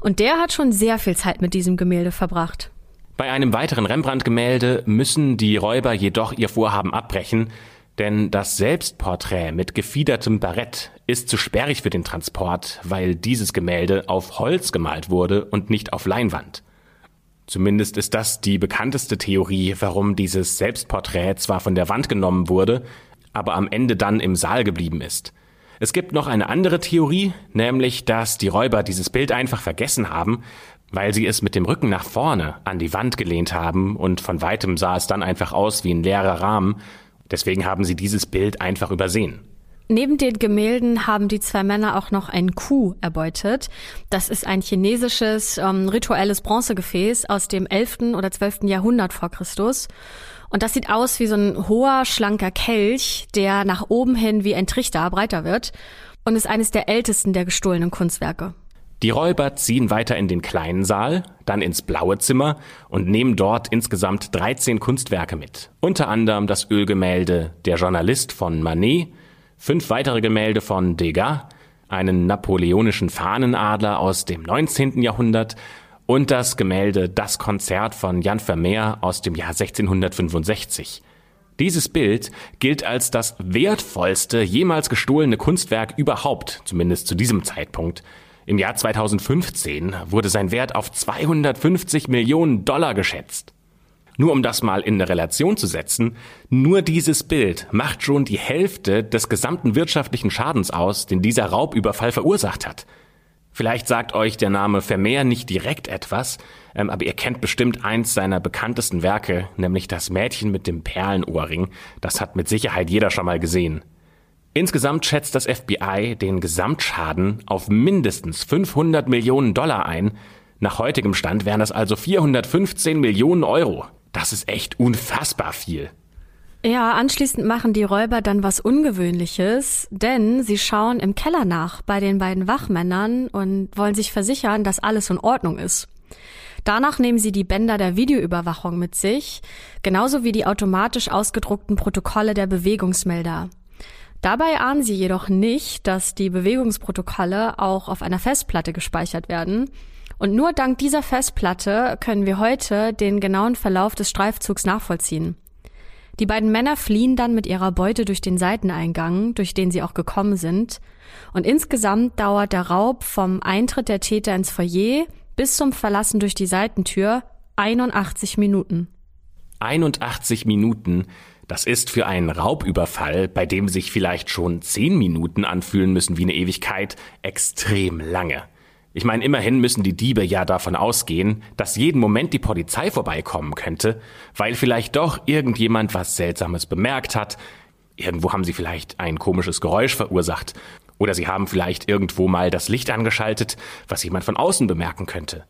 [SPEAKER 2] Und der hat schon sehr viel Zeit mit diesem Gemälde verbracht.
[SPEAKER 1] Bei einem weiteren Rembrandt-Gemälde müssen die Räuber jedoch ihr Vorhaben abbrechen, denn das Selbstporträt mit gefiedertem Barett ist zu sperrig für den Transport, weil dieses Gemälde auf Holz gemalt wurde und nicht auf Leinwand. Zumindest ist das die bekannteste Theorie, warum dieses Selbstporträt zwar von der Wand genommen wurde, aber am Ende dann im Saal geblieben ist. Es gibt noch eine andere Theorie, nämlich, dass die Räuber dieses Bild einfach vergessen haben, weil sie es mit dem Rücken nach vorne an die Wand gelehnt haben und von weitem sah es dann einfach aus wie ein leerer Rahmen. Deswegen haben sie dieses Bild einfach übersehen.
[SPEAKER 2] Neben den Gemälden haben die zwei Männer auch noch ein Kuh erbeutet. Das ist ein chinesisches ähm, rituelles Bronzegefäß aus dem 11. oder 12. Jahrhundert vor Christus. Und das sieht aus wie so ein hoher, schlanker Kelch, der nach oben hin wie ein Trichter breiter wird und ist eines der ältesten der gestohlenen Kunstwerke.
[SPEAKER 1] Die Räuber ziehen weiter in den kleinen Saal, dann ins blaue Zimmer und nehmen dort insgesamt 13 Kunstwerke mit. Unter anderem das Ölgemälde Der Journalist von Manet, fünf weitere Gemälde von Degas, einen napoleonischen Fahnenadler aus dem 19. Jahrhundert und das Gemälde Das Konzert von Jan Vermeer aus dem Jahr 1665. Dieses Bild gilt als das wertvollste jemals gestohlene Kunstwerk überhaupt, zumindest zu diesem Zeitpunkt. Im Jahr 2015 wurde sein Wert auf 250 Millionen Dollar geschätzt. Nur um das mal in eine Relation zu setzen, nur dieses Bild macht schon die Hälfte des gesamten wirtschaftlichen Schadens aus, den dieser Raubüberfall verursacht hat. Vielleicht sagt euch der Name Vermeer nicht direkt etwas, ähm, aber ihr kennt bestimmt eins seiner bekanntesten Werke, nämlich das Mädchen mit dem Perlenohrring. Das hat mit Sicherheit jeder schon mal gesehen. Insgesamt schätzt das FBI den Gesamtschaden auf mindestens 500 Millionen Dollar ein. Nach heutigem Stand wären das also 415 Millionen Euro. Das ist echt unfassbar viel.
[SPEAKER 2] Ja, anschließend machen die Räuber dann was Ungewöhnliches, denn sie schauen im Keller nach bei den beiden Wachmännern und wollen sich versichern, dass alles in Ordnung ist. Danach nehmen sie die Bänder der Videoüberwachung mit sich, genauso wie die automatisch ausgedruckten Protokolle der Bewegungsmelder. Dabei ahnen sie jedoch nicht, dass die Bewegungsprotokolle auch auf einer Festplatte gespeichert werden. Und nur dank dieser Festplatte können wir heute den genauen Verlauf des Streifzugs nachvollziehen. Die beiden Männer fliehen dann mit ihrer Beute durch den Seiteneingang, durch den sie auch gekommen sind. Und insgesamt dauert der Raub vom Eintritt der Täter ins Foyer bis zum Verlassen durch die Seitentür 81 Minuten.
[SPEAKER 1] 81 Minuten, das ist für einen Raubüberfall, bei dem sich vielleicht schon 10 Minuten anfühlen müssen wie eine Ewigkeit, extrem lange. Ich meine, immerhin müssen die Diebe ja davon ausgehen, dass jeden Moment die Polizei vorbeikommen könnte, weil vielleicht doch irgendjemand was Seltsames bemerkt hat. Irgendwo haben sie vielleicht ein komisches Geräusch verursacht. Oder sie haben vielleicht irgendwo mal das Licht angeschaltet, was jemand von außen bemerken könnte.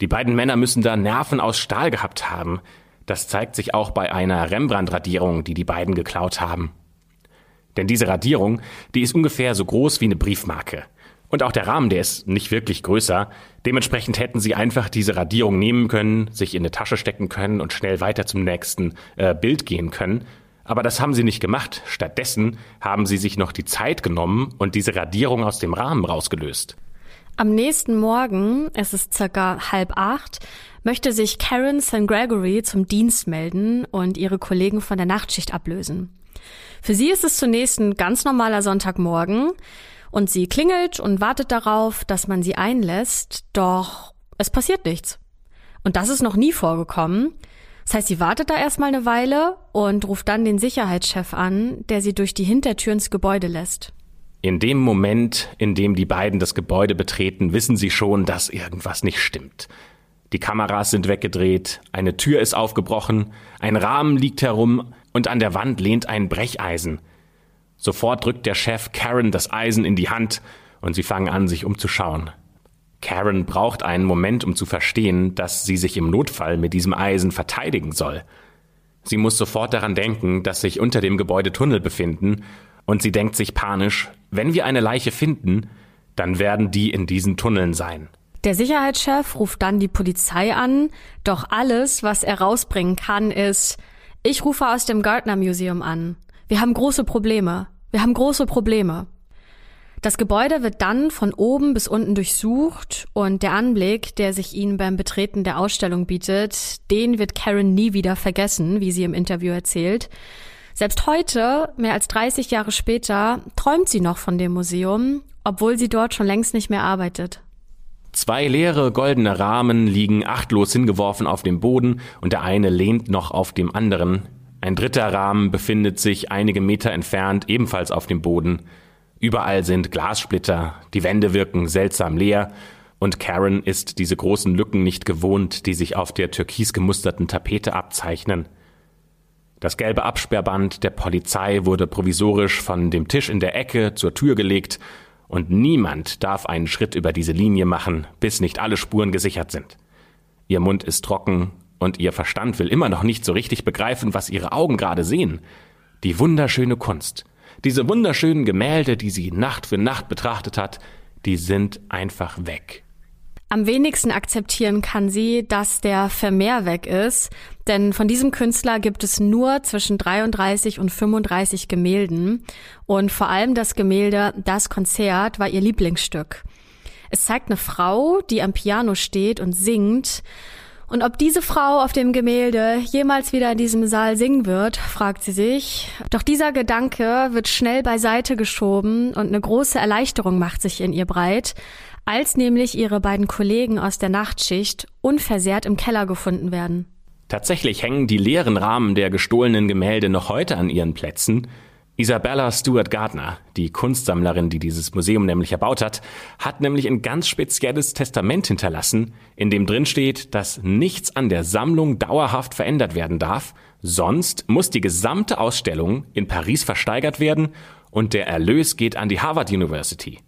[SPEAKER 1] Die beiden Männer müssen da Nerven aus Stahl gehabt haben. Das zeigt sich auch bei einer Rembrandt-Radierung, die die beiden geklaut haben. Denn diese Radierung, die ist ungefähr so groß wie eine Briefmarke. Und auch der Rahmen, der ist nicht wirklich größer. Dementsprechend hätten sie einfach diese Radierung nehmen können, sich in eine Tasche stecken können und schnell weiter zum nächsten äh, Bild gehen können. Aber das haben sie nicht gemacht. Stattdessen haben sie sich noch die Zeit genommen und diese Radierung aus dem Rahmen rausgelöst.
[SPEAKER 2] Am nächsten Morgen, es ist circa halb acht, möchte sich Karen St. Gregory zum Dienst melden und ihre Kollegen von der Nachtschicht ablösen. Für sie ist es zunächst ein ganz normaler Sonntagmorgen. Und sie klingelt und wartet darauf, dass man sie einlässt, doch es passiert nichts. Und das ist noch nie vorgekommen. Das heißt, sie wartet da erstmal eine Weile und ruft dann den Sicherheitschef an, der sie durch die Hintertür ins Gebäude lässt.
[SPEAKER 1] In dem Moment, in dem die beiden das Gebäude betreten, wissen sie schon, dass irgendwas nicht stimmt. Die Kameras sind weggedreht, eine Tür ist aufgebrochen, ein Rahmen liegt herum und an der Wand lehnt ein Brecheisen. Sofort drückt der Chef Karen das Eisen in die Hand und sie fangen an, sich umzuschauen. Karen braucht einen Moment, um zu verstehen, dass sie sich im Notfall mit diesem Eisen verteidigen soll. Sie muss sofort daran denken, dass sich unter dem Gebäude Tunnel befinden, und sie denkt sich panisch, wenn wir eine Leiche finden, dann werden die in diesen Tunneln sein.
[SPEAKER 2] Der Sicherheitschef ruft dann die Polizei an, doch alles, was er rausbringen kann, ist, ich rufe aus dem Gardner Museum an. Wir haben große Probleme. Wir haben große Probleme. Das Gebäude wird dann von oben bis unten durchsucht und der Anblick, der sich ihnen beim Betreten der Ausstellung bietet, den wird Karen nie wieder vergessen, wie sie im Interview erzählt. Selbst heute, mehr als 30 Jahre später, träumt sie noch von dem Museum, obwohl sie dort schon längst nicht mehr arbeitet.
[SPEAKER 1] Zwei leere goldene Rahmen liegen achtlos hingeworfen auf dem Boden und der eine lehnt noch auf dem anderen. Ein dritter Rahmen befindet sich einige Meter entfernt ebenfalls auf dem Boden. Überall sind Glassplitter, die Wände wirken seltsam leer, und Karen ist diese großen Lücken nicht gewohnt, die sich auf der türkis gemusterten Tapete abzeichnen. Das gelbe Absperrband der Polizei wurde provisorisch von dem Tisch in der Ecke zur Tür gelegt, und niemand darf einen Schritt über diese Linie machen, bis nicht alle Spuren gesichert sind. Ihr Mund ist trocken und ihr Verstand will immer noch nicht so richtig begreifen, was ihre Augen gerade sehen. Die wunderschöne Kunst. Diese wunderschönen Gemälde, die sie Nacht für Nacht betrachtet hat, die sind einfach weg.
[SPEAKER 2] Am wenigsten akzeptieren kann sie, dass der Vermehr weg ist, denn von diesem Künstler gibt es nur zwischen 33 und 35 Gemälden und vor allem das Gemälde Das Konzert war ihr Lieblingsstück. Es zeigt eine Frau, die am Piano steht und singt und ob diese Frau auf dem Gemälde jemals wieder in diesem Saal singen wird, fragt sie sich. Doch dieser Gedanke wird schnell beiseite geschoben und eine große Erleichterung macht sich in ihr breit, als nämlich ihre beiden Kollegen aus der Nachtschicht unversehrt im Keller gefunden werden.
[SPEAKER 1] Tatsächlich hängen die leeren Rahmen der gestohlenen Gemälde noch heute an ihren Plätzen. Isabella Stewart Gardner, die Kunstsammlerin, die dieses Museum nämlich erbaut hat, hat nämlich ein ganz spezielles Testament hinterlassen, in dem drin steht, dass nichts an der Sammlung dauerhaft verändert werden darf, sonst muss die gesamte Ausstellung in Paris versteigert werden und der Erlös geht an die Harvard University.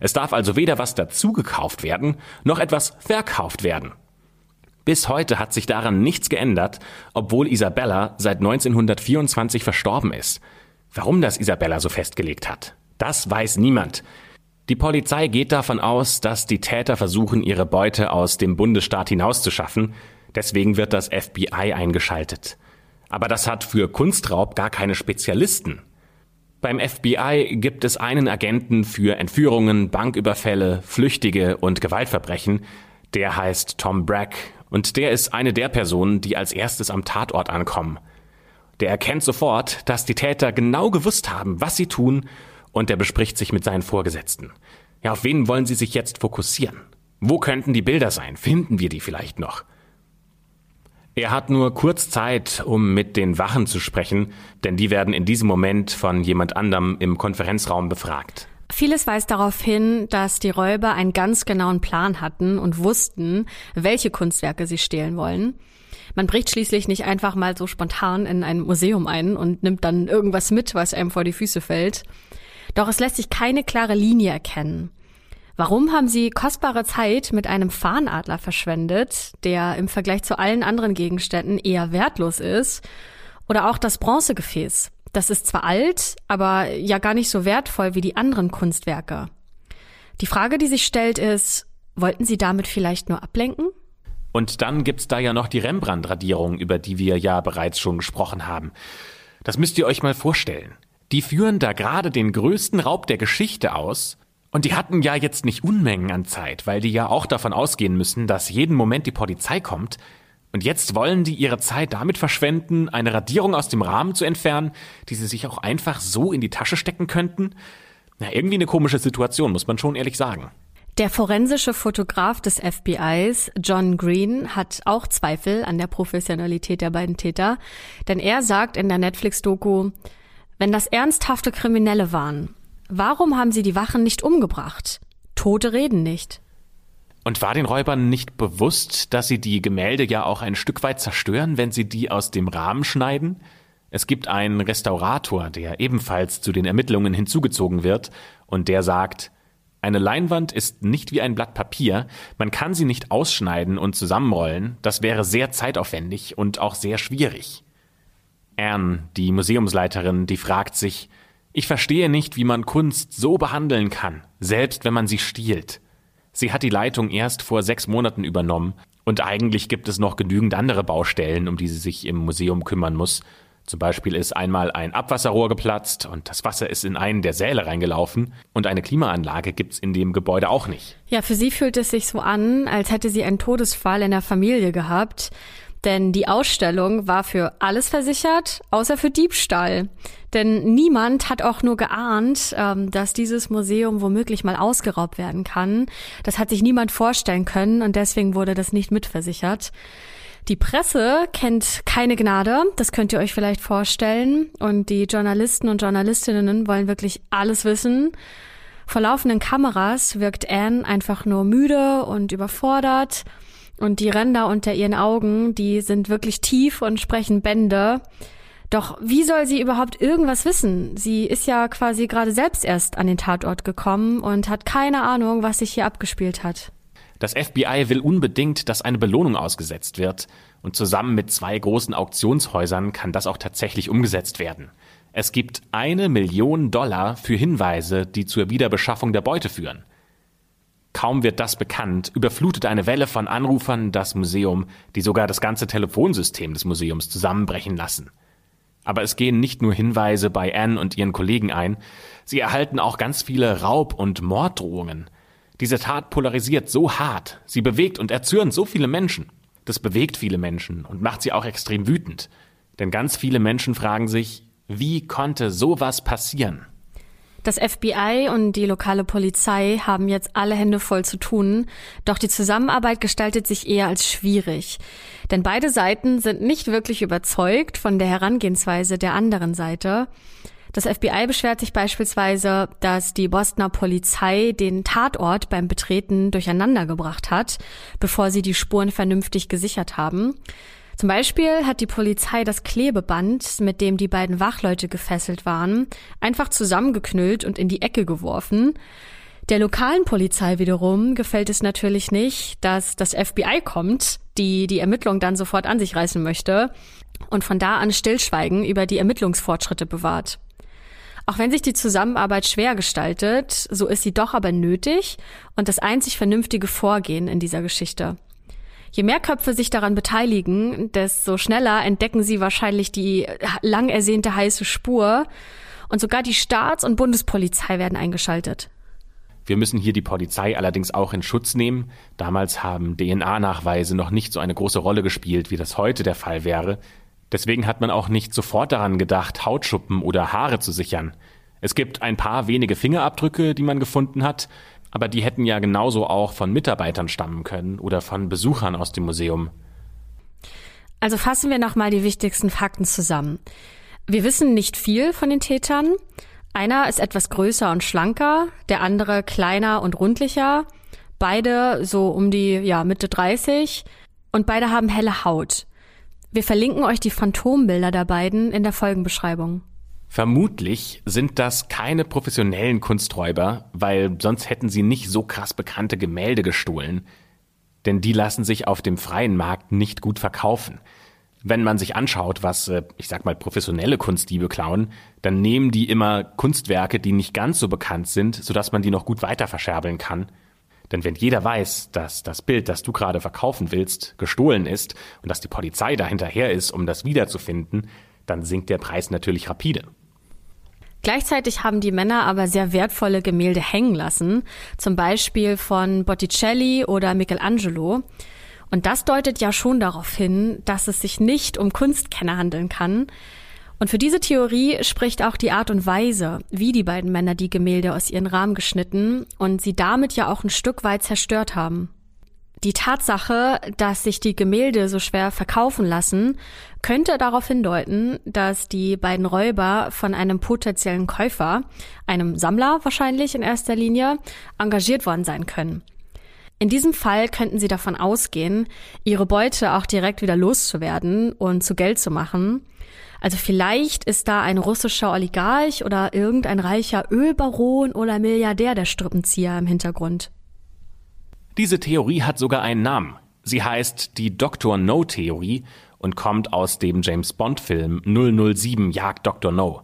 [SPEAKER 1] Es darf also weder was dazugekauft werden, noch etwas verkauft werden. Bis heute hat sich daran nichts geändert, obwohl Isabella seit 1924 verstorben ist. Warum das Isabella so festgelegt hat, das weiß niemand. Die Polizei geht davon aus, dass die Täter versuchen, ihre Beute aus dem Bundesstaat hinauszuschaffen. Deswegen wird das FBI eingeschaltet. Aber das hat für Kunstraub gar keine Spezialisten. Beim FBI gibt es einen Agenten für Entführungen, Banküberfälle, Flüchtige und Gewaltverbrechen. Der heißt Tom Bragg und der ist eine der Personen, die als erstes am Tatort ankommen. Der erkennt sofort, dass die Täter genau gewusst haben, was sie tun und der bespricht sich mit seinen Vorgesetzten. Ja, auf wen wollen sie sich jetzt fokussieren? Wo könnten die Bilder sein? Finden wir die vielleicht noch? Er hat nur kurz Zeit, um mit den Wachen zu sprechen, denn die werden in diesem Moment von jemand anderem im Konferenzraum befragt.
[SPEAKER 2] Vieles weist darauf hin, dass die Räuber einen ganz genauen Plan hatten und wussten, welche Kunstwerke sie stehlen wollen. Man bricht schließlich nicht einfach mal so spontan in ein Museum ein und nimmt dann irgendwas mit, was einem vor die Füße fällt. Doch es lässt sich keine klare Linie erkennen. Warum haben Sie kostbare Zeit mit einem Fahnadler verschwendet, der im Vergleich zu allen anderen Gegenständen eher wertlos ist? Oder auch das Bronzegefäß. Das ist zwar alt, aber ja gar nicht so wertvoll wie die anderen Kunstwerke. Die Frage, die sich stellt, ist, wollten Sie damit vielleicht nur ablenken?
[SPEAKER 1] Und dann gibt's da ja noch die Rembrandt-Radierung, über die wir ja bereits schon gesprochen haben. Das müsst ihr euch mal vorstellen. Die führen da gerade den größten Raub der Geschichte aus und die hatten ja jetzt nicht Unmengen an Zeit, weil die ja auch davon ausgehen müssen, dass jeden Moment die Polizei kommt. Und jetzt wollen die ihre Zeit damit verschwenden, eine Radierung aus dem Rahmen zu entfernen, die sie sich auch einfach so in die Tasche stecken könnten? Na, irgendwie eine komische Situation, muss man schon ehrlich sagen.
[SPEAKER 2] Der forensische Fotograf des FBIs, John Green, hat auch Zweifel an der Professionalität der beiden Täter, denn er sagt in der Netflix-Doku, wenn das ernsthafte Kriminelle waren, Warum haben sie die Wachen nicht umgebracht? Tote reden nicht.
[SPEAKER 1] Und war den Räubern nicht bewusst, dass sie die Gemälde ja auch ein Stück weit zerstören, wenn sie die aus dem Rahmen schneiden? Es gibt einen Restaurator, der ebenfalls zu den Ermittlungen hinzugezogen wird, und der sagt, eine Leinwand ist nicht wie ein Blatt Papier, man kann sie nicht ausschneiden und zusammenrollen, das wäre sehr zeitaufwendig und auch sehr schwierig. Anne, die Museumsleiterin, die fragt sich, ich verstehe nicht, wie man Kunst so behandeln kann, selbst wenn man sie stiehlt. Sie hat die Leitung erst vor sechs Monaten übernommen und eigentlich gibt es noch genügend andere Baustellen, um die sie sich im Museum kümmern muss. Zum Beispiel ist einmal ein Abwasserrohr geplatzt und das Wasser ist in einen der Säle reingelaufen und eine Klimaanlage gibt's in dem Gebäude auch nicht.
[SPEAKER 2] Ja, für sie fühlt es sich so an, als hätte sie einen Todesfall in der Familie gehabt. Denn die Ausstellung war für alles versichert, außer für Diebstahl. Denn niemand hat auch nur geahnt, ähm, dass dieses Museum womöglich mal ausgeraubt werden kann. Das hat sich niemand vorstellen können und deswegen wurde das nicht mitversichert. Die Presse kennt keine Gnade, das könnt ihr euch vielleicht vorstellen. Und die Journalisten und Journalistinnen wollen wirklich alles wissen. Vor laufenden Kameras wirkt Anne einfach nur müde und überfordert. Und die Ränder unter ihren Augen, die sind wirklich tief und sprechen Bände. Doch wie soll sie überhaupt irgendwas wissen? Sie ist ja quasi gerade selbst erst an den Tatort gekommen und hat keine Ahnung, was sich hier abgespielt hat.
[SPEAKER 1] Das FBI will unbedingt, dass eine Belohnung ausgesetzt wird, und zusammen mit zwei großen Auktionshäusern kann das auch tatsächlich umgesetzt werden. Es gibt eine Million Dollar für Hinweise, die zur Wiederbeschaffung der Beute führen. Kaum wird das bekannt, überflutet eine Welle von Anrufern das Museum, die sogar das ganze Telefonsystem des Museums zusammenbrechen lassen. Aber es gehen nicht nur Hinweise bei Anne und ihren Kollegen ein, sie erhalten auch ganz viele Raub- und Morddrohungen. Diese Tat polarisiert so hart, sie bewegt und erzürnt so viele Menschen. Das bewegt viele Menschen und macht sie auch extrem wütend. Denn ganz viele Menschen fragen sich, wie konnte sowas passieren?
[SPEAKER 2] Das FBI und die lokale Polizei haben jetzt alle Hände voll zu tun, doch die Zusammenarbeit gestaltet sich eher als schwierig. Denn beide Seiten sind nicht wirklich überzeugt von der Herangehensweise der anderen Seite. Das FBI beschwert sich beispielsweise, dass die Bostoner Polizei den Tatort beim Betreten durcheinander gebracht hat, bevor sie die Spuren vernünftig gesichert haben. Zum Beispiel hat die Polizei das Klebeband, mit dem die beiden Wachleute gefesselt waren, einfach zusammengeknüllt und in die Ecke geworfen. Der lokalen Polizei wiederum gefällt es natürlich nicht, dass das FBI kommt, die die Ermittlung dann sofort an sich reißen möchte und von da an Stillschweigen über die Ermittlungsfortschritte bewahrt. Auch wenn sich die Zusammenarbeit schwer gestaltet, so ist sie doch aber nötig und das einzig vernünftige Vorgehen in dieser Geschichte. Je mehr Köpfe sich daran beteiligen, desto schneller entdecken sie wahrscheinlich die lang ersehnte heiße Spur und sogar die Staats- und Bundespolizei werden eingeschaltet.
[SPEAKER 1] Wir müssen hier die Polizei allerdings auch in Schutz nehmen. Damals haben DNA-Nachweise noch nicht so eine große Rolle gespielt, wie das heute der Fall wäre. Deswegen hat man auch nicht sofort daran gedacht, Hautschuppen oder Haare zu sichern. Es gibt ein paar wenige Fingerabdrücke, die man gefunden hat, aber die hätten ja genauso auch von Mitarbeitern stammen können oder von Besuchern aus dem Museum.
[SPEAKER 2] Also fassen wir nochmal die wichtigsten Fakten zusammen. Wir wissen nicht viel von den Tätern. Einer ist etwas größer und schlanker, der andere kleiner und rundlicher. Beide so um die ja, Mitte 30 und beide haben helle Haut. Wir verlinken euch die Phantombilder der beiden in der Folgenbeschreibung.
[SPEAKER 1] Vermutlich sind das keine professionellen Kunsträuber, weil sonst hätten sie nicht so krass bekannte Gemälde gestohlen. Denn die lassen sich auf dem freien Markt nicht gut verkaufen. Wenn man sich anschaut, was, äh, ich sag mal, professionelle Kunstdiebe klauen, dann nehmen die immer Kunstwerke, die nicht ganz so bekannt sind, sodass man die noch gut weiter verscherbeln kann. Denn wenn jeder weiß, dass das Bild, das du gerade verkaufen willst, gestohlen ist und dass die Polizei dahinterher ist, um das wiederzufinden, dann sinkt der Preis natürlich rapide.
[SPEAKER 2] Gleichzeitig haben die Männer aber sehr wertvolle Gemälde hängen lassen, zum Beispiel von Botticelli oder Michelangelo. Und das deutet ja schon darauf hin, dass es sich nicht um Kunstkenner handeln kann, und für diese Theorie spricht auch die Art und Weise, wie die beiden Männer die Gemälde aus ihren Rahmen geschnitten und sie damit ja auch ein Stück weit zerstört haben. Die Tatsache, dass sich die Gemälde so schwer verkaufen lassen, könnte darauf hindeuten, dass die beiden Räuber von einem potenziellen Käufer, einem Sammler wahrscheinlich in erster Linie, engagiert worden sein können. In diesem Fall könnten sie davon ausgehen, ihre Beute auch direkt wieder loszuwerden und zu Geld zu machen, also vielleicht ist da ein russischer Oligarch oder irgendein reicher Ölbaron oder Milliardär der Strippenzieher im Hintergrund.
[SPEAKER 1] Diese Theorie hat sogar einen Namen. Sie heißt die Dr. No-Theorie und kommt aus dem James Bond-Film 007 Jagd Dr. No.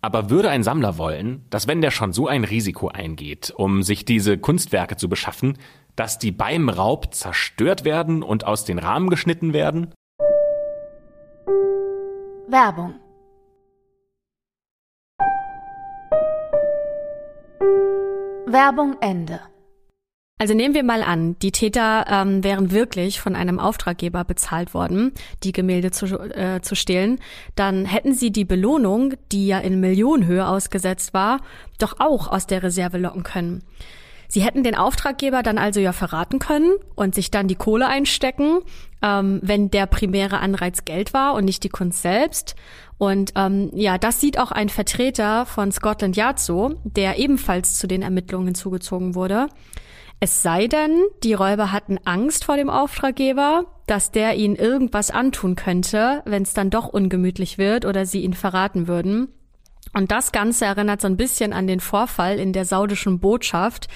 [SPEAKER 1] Aber würde ein Sammler wollen, dass wenn der schon so ein Risiko eingeht, um sich diese Kunstwerke zu beschaffen, dass die beim Raub zerstört werden und aus den Rahmen geschnitten werden?
[SPEAKER 3] Werbung Werbung Ende.
[SPEAKER 2] Also nehmen wir mal an, die Täter ähm, wären wirklich von einem Auftraggeber bezahlt worden, die Gemälde zu, äh, zu stehlen, dann hätten sie die Belohnung, die ja in Millionenhöhe ausgesetzt war, doch auch aus der Reserve locken können. Sie hätten den Auftraggeber dann also ja verraten können und sich dann die Kohle einstecken, ähm, wenn der primäre Anreiz Geld war und nicht die Kunst selbst. Und ähm, ja, das sieht auch ein Vertreter von Scotland Yard so, der ebenfalls zu den Ermittlungen hinzugezogen wurde. Es sei denn, die Räuber hatten Angst vor dem Auftraggeber, dass der ihnen irgendwas antun könnte, wenn es dann doch ungemütlich wird oder sie ihn verraten würden. Und das Ganze erinnert so ein bisschen an den Vorfall in der saudischen Botschaft,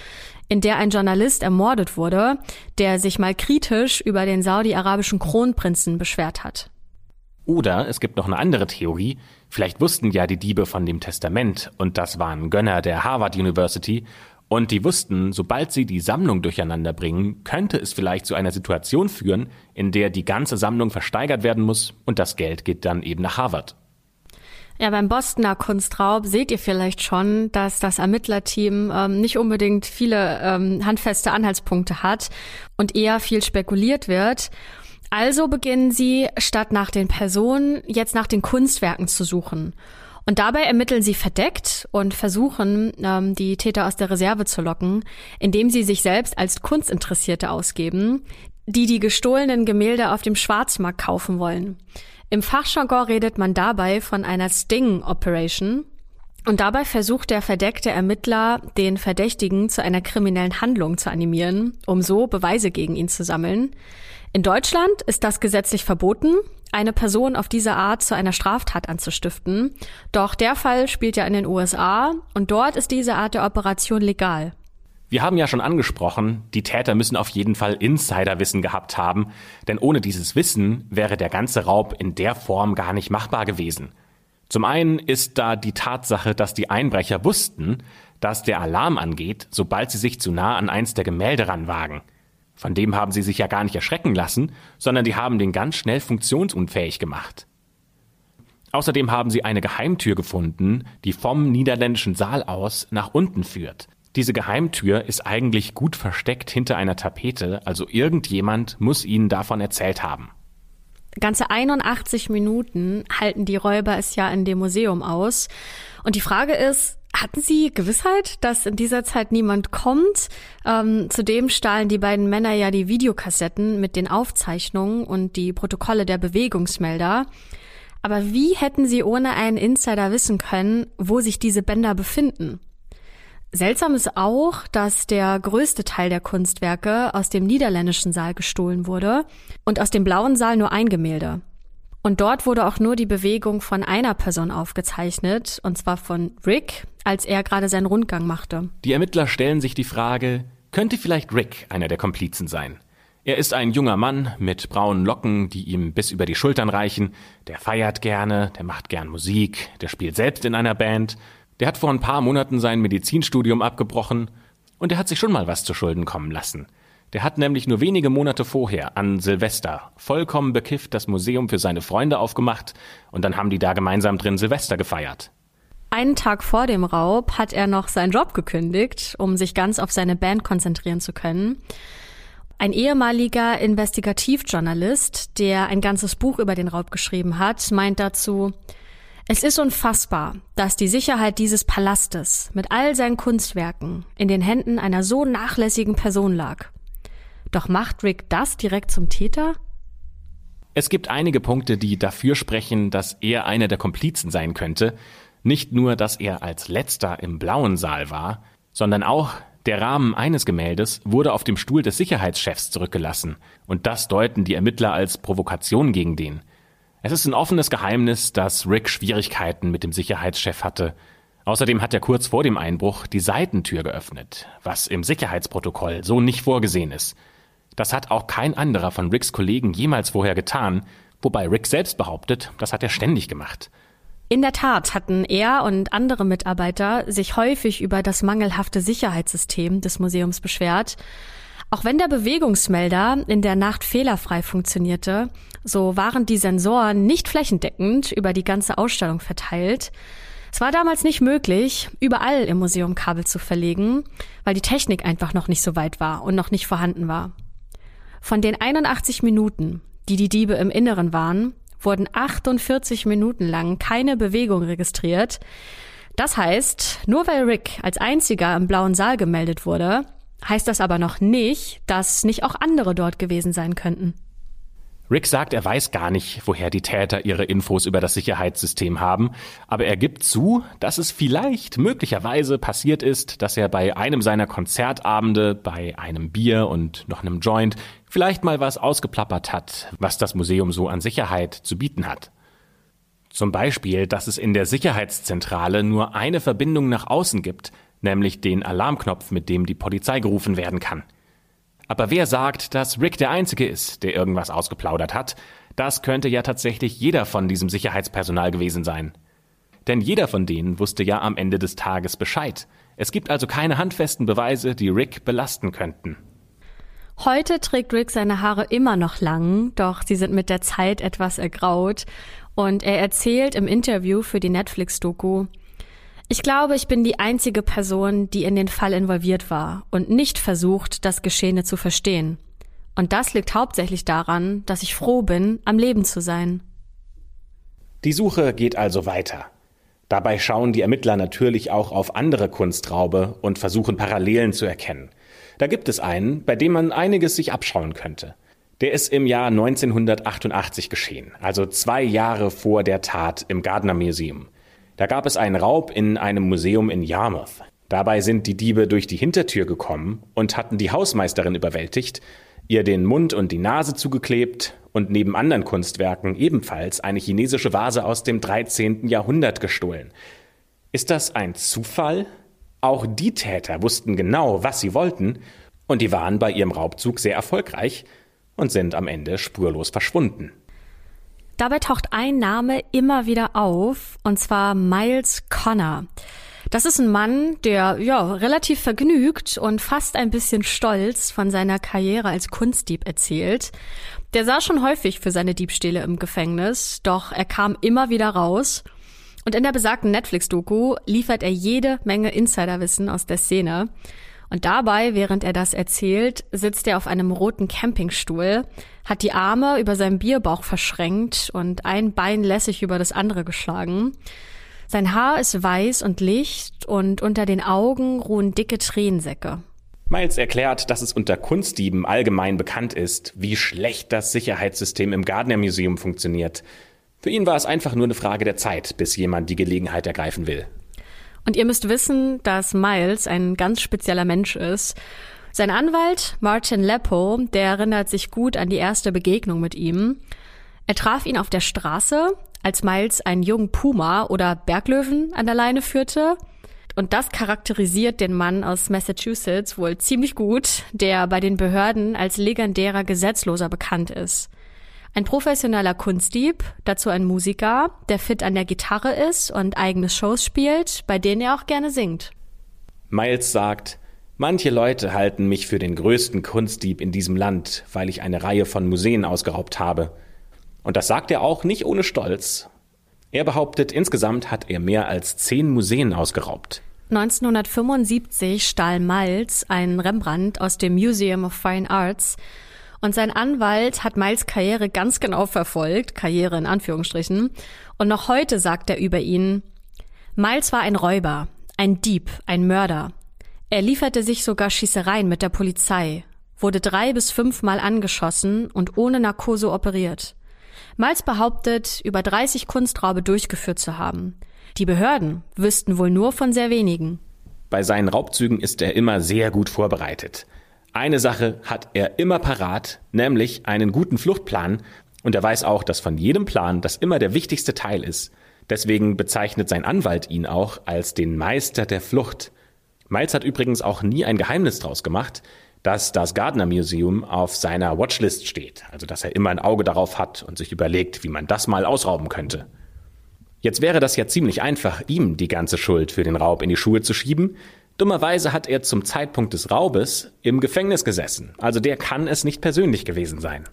[SPEAKER 2] in der ein Journalist ermordet wurde, der sich mal kritisch über den saudi-arabischen Kronprinzen beschwert hat.
[SPEAKER 1] Oder es gibt noch eine andere Theorie. Vielleicht wussten ja die Diebe von dem Testament und das waren Gönner der Harvard University und die wussten, sobald sie die Sammlung durcheinander bringen, könnte es vielleicht zu einer Situation führen, in der die ganze Sammlung versteigert werden muss und das Geld geht dann eben nach Harvard.
[SPEAKER 2] Ja, beim Bostoner Kunstraub seht ihr vielleicht schon, dass das Ermittlerteam ähm, nicht unbedingt viele ähm, handfeste Anhaltspunkte hat und eher viel spekuliert wird. Also beginnen sie, statt nach den Personen, jetzt nach den Kunstwerken zu suchen. Und dabei ermitteln sie verdeckt und versuchen, ähm, die Täter aus der Reserve zu locken, indem sie sich selbst als Kunstinteressierte ausgeben, die die gestohlenen Gemälde auf dem Schwarzmarkt kaufen wollen. Im Fachjargon redet man dabei von einer Sting Operation. Und dabei versucht der verdeckte Ermittler, den Verdächtigen zu einer kriminellen Handlung zu animieren, um so Beweise gegen ihn zu sammeln. In Deutschland ist das gesetzlich verboten, eine Person auf diese Art zu einer Straftat anzustiften. Doch der Fall spielt ja in den USA und dort ist diese Art der Operation legal.
[SPEAKER 1] Wir haben ja schon angesprochen, die Täter müssen auf jeden Fall Insiderwissen gehabt haben, denn ohne dieses Wissen wäre der ganze Raub in der Form gar nicht machbar gewesen. Zum einen ist da die Tatsache, dass die Einbrecher wussten, dass der Alarm angeht, sobald sie sich zu nah an eins der Gemälde ranwagen. Von dem haben sie sich ja gar nicht erschrecken lassen, sondern die haben den ganz schnell funktionsunfähig gemacht. Außerdem haben sie eine Geheimtür gefunden, die vom niederländischen Saal aus nach unten führt. Diese Geheimtür ist eigentlich gut versteckt hinter einer Tapete, also irgendjemand muss ihnen davon erzählt haben.
[SPEAKER 2] Ganze 81 Minuten halten die Räuber es ja in dem Museum aus. Und die Frage ist, hatten Sie Gewissheit, dass in dieser Zeit niemand kommt? Ähm, zudem stahlen die beiden Männer ja die Videokassetten mit den Aufzeichnungen und die Protokolle der Bewegungsmelder. Aber wie hätten Sie ohne einen Insider wissen können, wo sich diese Bänder befinden? Seltsam ist auch, dass der größte Teil der Kunstwerke aus dem niederländischen Saal gestohlen wurde und aus dem blauen Saal nur ein Gemälde. Und dort wurde auch nur die Bewegung von einer Person aufgezeichnet, und zwar von Rick, als er gerade seinen Rundgang machte.
[SPEAKER 1] Die Ermittler stellen sich die Frage, könnte vielleicht Rick einer der Komplizen sein? Er ist ein junger Mann mit braunen Locken, die ihm bis über die Schultern reichen. Der feiert gerne, der macht gern Musik, der spielt selbst in einer Band. Der hat vor ein paar Monaten sein Medizinstudium abgebrochen und er hat sich schon mal was zu Schulden kommen lassen. Der hat nämlich nur wenige Monate vorher an Silvester vollkommen bekifft das Museum für seine Freunde aufgemacht und dann haben die da gemeinsam drin Silvester gefeiert.
[SPEAKER 2] Einen Tag vor dem Raub hat er noch seinen Job gekündigt, um sich ganz auf seine Band konzentrieren zu können. Ein ehemaliger Investigativjournalist, der ein ganzes Buch über den Raub geschrieben hat, meint dazu, es ist unfassbar, dass die Sicherheit dieses Palastes mit all seinen Kunstwerken in den Händen einer so nachlässigen Person lag. Doch macht Rick das direkt zum Täter?
[SPEAKER 1] Es gibt einige Punkte, die dafür sprechen, dass er einer der Komplizen sein könnte. Nicht nur, dass er als letzter im blauen Saal war, sondern auch der Rahmen eines Gemäldes wurde auf dem Stuhl des Sicherheitschefs zurückgelassen, und das deuten die Ermittler als Provokation gegen den. Es ist ein offenes Geheimnis, dass Rick Schwierigkeiten mit dem Sicherheitschef hatte. Außerdem hat er kurz vor dem Einbruch die Seitentür geöffnet, was im Sicherheitsprotokoll so nicht vorgesehen ist. Das hat auch kein anderer von Ricks Kollegen jemals vorher getan, wobei Rick selbst behauptet, das hat er ständig gemacht.
[SPEAKER 2] In der Tat hatten er und andere Mitarbeiter sich häufig über das mangelhafte Sicherheitssystem des Museums beschwert. Auch wenn der Bewegungsmelder in der Nacht fehlerfrei funktionierte, so waren die Sensoren nicht flächendeckend über die ganze Ausstellung verteilt. Es war damals nicht möglich, überall im Museum Kabel zu verlegen, weil die Technik einfach noch nicht so weit war und noch nicht vorhanden war. Von den 81 Minuten, die die Diebe im Inneren waren, wurden 48 Minuten lang keine Bewegung registriert. Das heißt, nur weil Rick als einziger im blauen Saal gemeldet wurde, heißt das aber noch nicht, dass nicht auch andere dort gewesen sein könnten.
[SPEAKER 1] Rick sagt, er weiß gar nicht, woher die Täter ihre Infos über das Sicherheitssystem haben, aber er gibt zu, dass es vielleicht möglicherweise passiert ist, dass er bei einem seiner Konzertabende, bei einem Bier und noch einem Joint vielleicht mal was ausgeplappert hat, was das Museum so an Sicherheit zu bieten hat. Zum Beispiel, dass es in der Sicherheitszentrale nur eine Verbindung nach außen gibt, nämlich den Alarmknopf, mit dem die Polizei gerufen werden kann. Aber wer sagt, dass Rick der Einzige ist, der irgendwas ausgeplaudert hat? Das könnte ja tatsächlich jeder von diesem Sicherheitspersonal gewesen sein. Denn jeder von denen wusste ja am Ende des Tages Bescheid. Es gibt also keine handfesten Beweise, die Rick belasten könnten.
[SPEAKER 2] Heute trägt Rick seine Haare immer noch lang, doch sie sind mit der Zeit etwas ergraut. Und er erzählt im Interview für die Netflix-Doku, ich glaube, ich bin die einzige Person, die in den Fall involviert war und nicht versucht, das Geschehene zu verstehen. Und das liegt hauptsächlich daran, dass ich froh bin, am Leben zu sein.
[SPEAKER 1] Die Suche geht also weiter. Dabei schauen die Ermittler natürlich auch auf andere Kunstraube und versuchen Parallelen zu erkennen. Da gibt es einen, bei dem man einiges sich abschauen könnte. Der ist im Jahr 1988 geschehen, also zwei Jahre vor der Tat im Gardner Museum. Da gab es einen Raub in einem Museum in Yarmouth. Dabei sind die Diebe durch die Hintertür gekommen und hatten die Hausmeisterin überwältigt, ihr den Mund und die Nase zugeklebt und neben anderen Kunstwerken ebenfalls eine chinesische Vase aus dem 13. Jahrhundert gestohlen. Ist das ein Zufall? Auch die Täter wussten genau, was sie wollten, und die waren bei ihrem Raubzug sehr erfolgreich und sind am Ende spurlos verschwunden.
[SPEAKER 2] Dabei taucht ein Name immer wieder auf, und zwar Miles Connor. Das ist ein Mann, der ja relativ vergnügt und fast ein bisschen stolz von seiner Karriere als Kunstdieb erzählt. Der sah schon häufig für seine Diebstähle im Gefängnis, doch er kam immer wieder raus. Und in der besagten Netflix-Doku liefert er jede Menge Insiderwissen aus der Szene. Und dabei, während er das erzählt, sitzt er auf einem roten Campingstuhl, hat die Arme über seinem Bierbauch verschränkt und ein Bein lässig über das andere geschlagen. Sein Haar ist weiß und licht und unter den Augen ruhen dicke Tränensäcke.
[SPEAKER 1] Miles erklärt, dass es unter Kunstdieben allgemein bekannt ist, wie schlecht das Sicherheitssystem im Gardner Museum funktioniert. Für ihn war es einfach nur eine Frage der Zeit, bis jemand die Gelegenheit ergreifen will.
[SPEAKER 2] Und ihr müsst wissen, dass Miles ein ganz spezieller Mensch ist. Sein Anwalt, Martin Leppo, der erinnert sich gut an die erste Begegnung mit ihm. Er traf ihn auf der Straße, als Miles einen jungen Puma oder Berglöwen an der Leine führte. Und das charakterisiert den Mann aus Massachusetts wohl ziemlich gut, der bei den Behörden als legendärer Gesetzloser bekannt ist. Ein professioneller Kunstdieb, dazu ein Musiker, der fit an der Gitarre ist und eigene Shows spielt, bei denen er auch gerne singt.
[SPEAKER 1] Miles sagt, manche Leute halten mich für den größten Kunstdieb in diesem Land, weil ich eine Reihe von Museen ausgeraubt habe. Und das sagt er auch nicht ohne Stolz. Er behauptet, insgesamt hat er mehr als zehn Museen ausgeraubt.
[SPEAKER 2] 1975 stahl Miles einen Rembrandt aus dem Museum of Fine Arts und sein Anwalt hat Miles Karriere ganz genau verfolgt, Karriere in Anführungsstrichen. Und noch heute sagt er über ihn, Miles war ein Räuber, ein Dieb, ein Mörder. Er lieferte sich sogar Schießereien mit der Polizei, wurde drei bis fünfmal angeschossen und ohne Narkose operiert. Miles behauptet, über 30 Kunstraube durchgeführt zu haben. Die Behörden wüssten wohl nur von sehr wenigen.
[SPEAKER 1] Bei seinen Raubzügen ist er immer sehr gut vorbereitet. Eine Sache hat er immer parat, nämlich einen guten Fluchtplan. Und er weiß auch, dass von jedem Plan das immer der wichtigste Teil ist. Deswegen bezeichnet sein Anwalt ihn auch als den Meister der Flucht. Miles hat übrigens auch nie ein Geheimnis draus gemacht, dass das Gardner Museum auf seiner Watchlist steht, also dass er immer ein Auge darauf hat und sich überlegt, wie man das mal ausrauben könnte. Jetzt wäre das ja ziemlich einfach, ihm die ganze Schuld für den Raub in die Schuhe zu schieben, Dummerweise hat er zum Zeitpunkt des Raubes im Gefängnis gesessen. Also der kann es nicht persönlich gewesen sein.